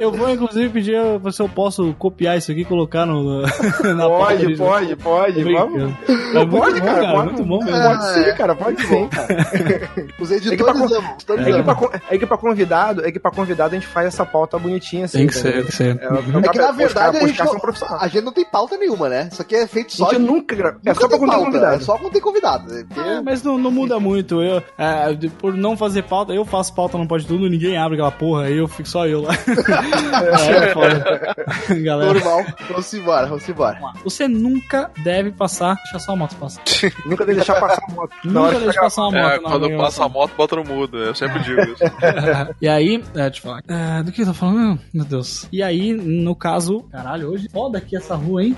Eu vou, inclusive, pedir a- se eu posso copiar isso aqui e colocar no, na Pode, de- pode, pode. Vamos. É muito Pode, bom, cara, cara, pode, muito bom mesmo. Pode sim, cara, pode sim, cara. Os É que editores amam. É pra, con- é que pra convidado, é que pra convidado a gente faz essa pauta bonitinha assim. Tem que ser, tem que ser. É, É que na verdade a gente, a gente não tem pauta nenhuma, né? Isso aqui é feito A só gente de. nunca grava. É só pra convidado. É só quando tem convidado. né? Porque- É, mas não, não muda muito. Eu, é, por não fazer pauta, eu faço pauta não pode tudo, ninguém abre aquela porra, aí eu fico só eu lá. é, foda. Galera, Normal. Vamos embora, vamos embora. você nunca deve passar. Deixa só a moto passar. Nunca deve deixar passar a moto. Nunca de deixa pegar- passar uma moto. É, quando passa a moto, bota no mudo. Eu sempre digo isso. E aí, é, deixa eu falar. É, do que eu tô falando? Meu Deus. E aí, no caso. Caralho, hoje foda aqui essa rua, hein?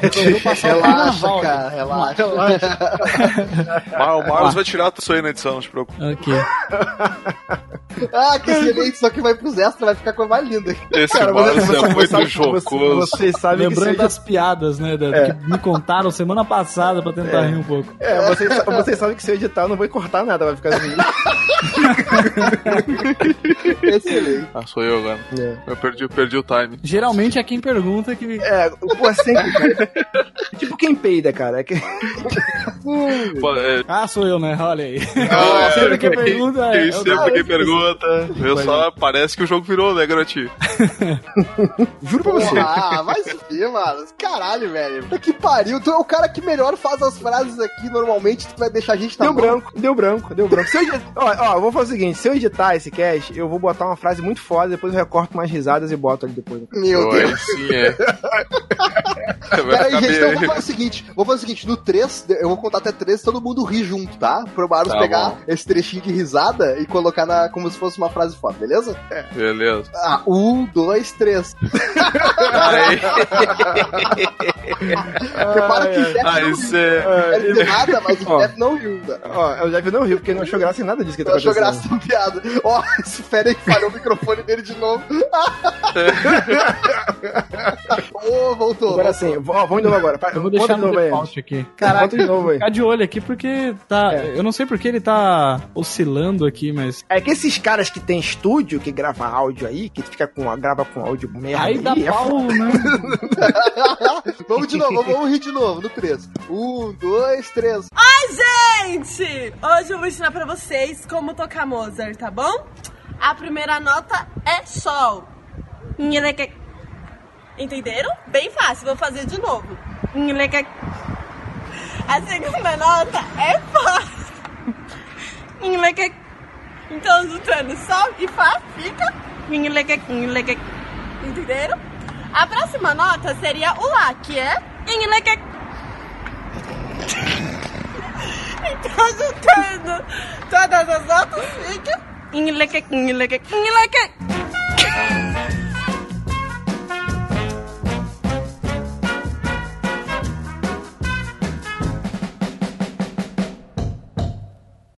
Resolveu passar Relaxa, cara, relaxa. Mas o Marlos vai tirar isso aí na edição, não se preocupe. Ok. Ah, que excelente. Só que vai pros extras, vai ficar com a mais linda. Esse Cara, você- é você muito sabe- jocoso. você- Vocês sabem que Lembrando seja... das piadas, né? da- É. Que me contaram semana passada pra tentar rir um pouco. É, vocês, vocês sabem que se eu editar eu não vou cortar nada, vai ficar assim. Excelente. Ah, sou eu agora. É. Eu perdi, eu perdi o time. Geralmente é quem pergunta que. É, pô, é sempre, cara. tipo quem peida, cara. É que... Pô, é, Ah, sou eu, né? Olha aí. Ah, sempre quem pergunta é. quem eu- sempre quem pergunta. Eu só parece que o jogo virou, né, Garotinho? Juro pra você. Ah, vai se ver, mano. Caralho, velho. Puta Que pariu. Tu é o cara que melhor faz as frases aqui normalmente. Tu vai deixar a gente na Deu mão. branco, deu branco, deu branco. Se eu editar, ó, ó, vou fazer o seguinte: se eu editar esse cast, eu vou botar uma frase muito foda, depois eu recorto mais risadas e boto ali depois. Meu Oi, Deus. sim, é. Vai Pera aí, ficar gente, então eu vou fazer o seguinte: vou fazer o seguinte, no 3, eu vou contar até 3 todo mundo rir junto, tá? Pro Marlos Tá pegar bom. esse trechinho de risada e colocar na, como se fosse uma frase foda, beleza? Beleza. Ah, um, dois, três. Aí, Repara que o Jeff ah, não isso é. Não quero dizer nada, mas o Ó. Jeff não riu, né? Ó, o Jeff não riu, porque ele não achou graça em nada disso que tá Eu achou acontecendo. graça na piada. Ó, esse fera aí falhou o microfone dele de novo. Ô, voltou. Agora voltou. sim, ó, vamos de novo agora. Eu vou deixar de no novo aí. default aqui. Conta de novo aí. Ficar de olho aqui porque tá. É. Eu não sei porque ele tá oscilando aqui, mas. É que esses caras que tem estúdio, que grava áudio aí, que fica com, grava com áudio merda Aí dá é pau, né? vamos de novo, vamos rir de novo, no 3. Um, dois, três. Gente, hoje eu vou ensinar pra vocês como tocar Mozart, tá bom? A primeira nota é Sol. Entenderam? Bem fácil, vou fazer de novo. A segunda nota é Fá. Então, juntando Sol e Fá, fica. Entenderam? A próxima nota seria o Lá, que é. Então, juntando todas as notas, fica.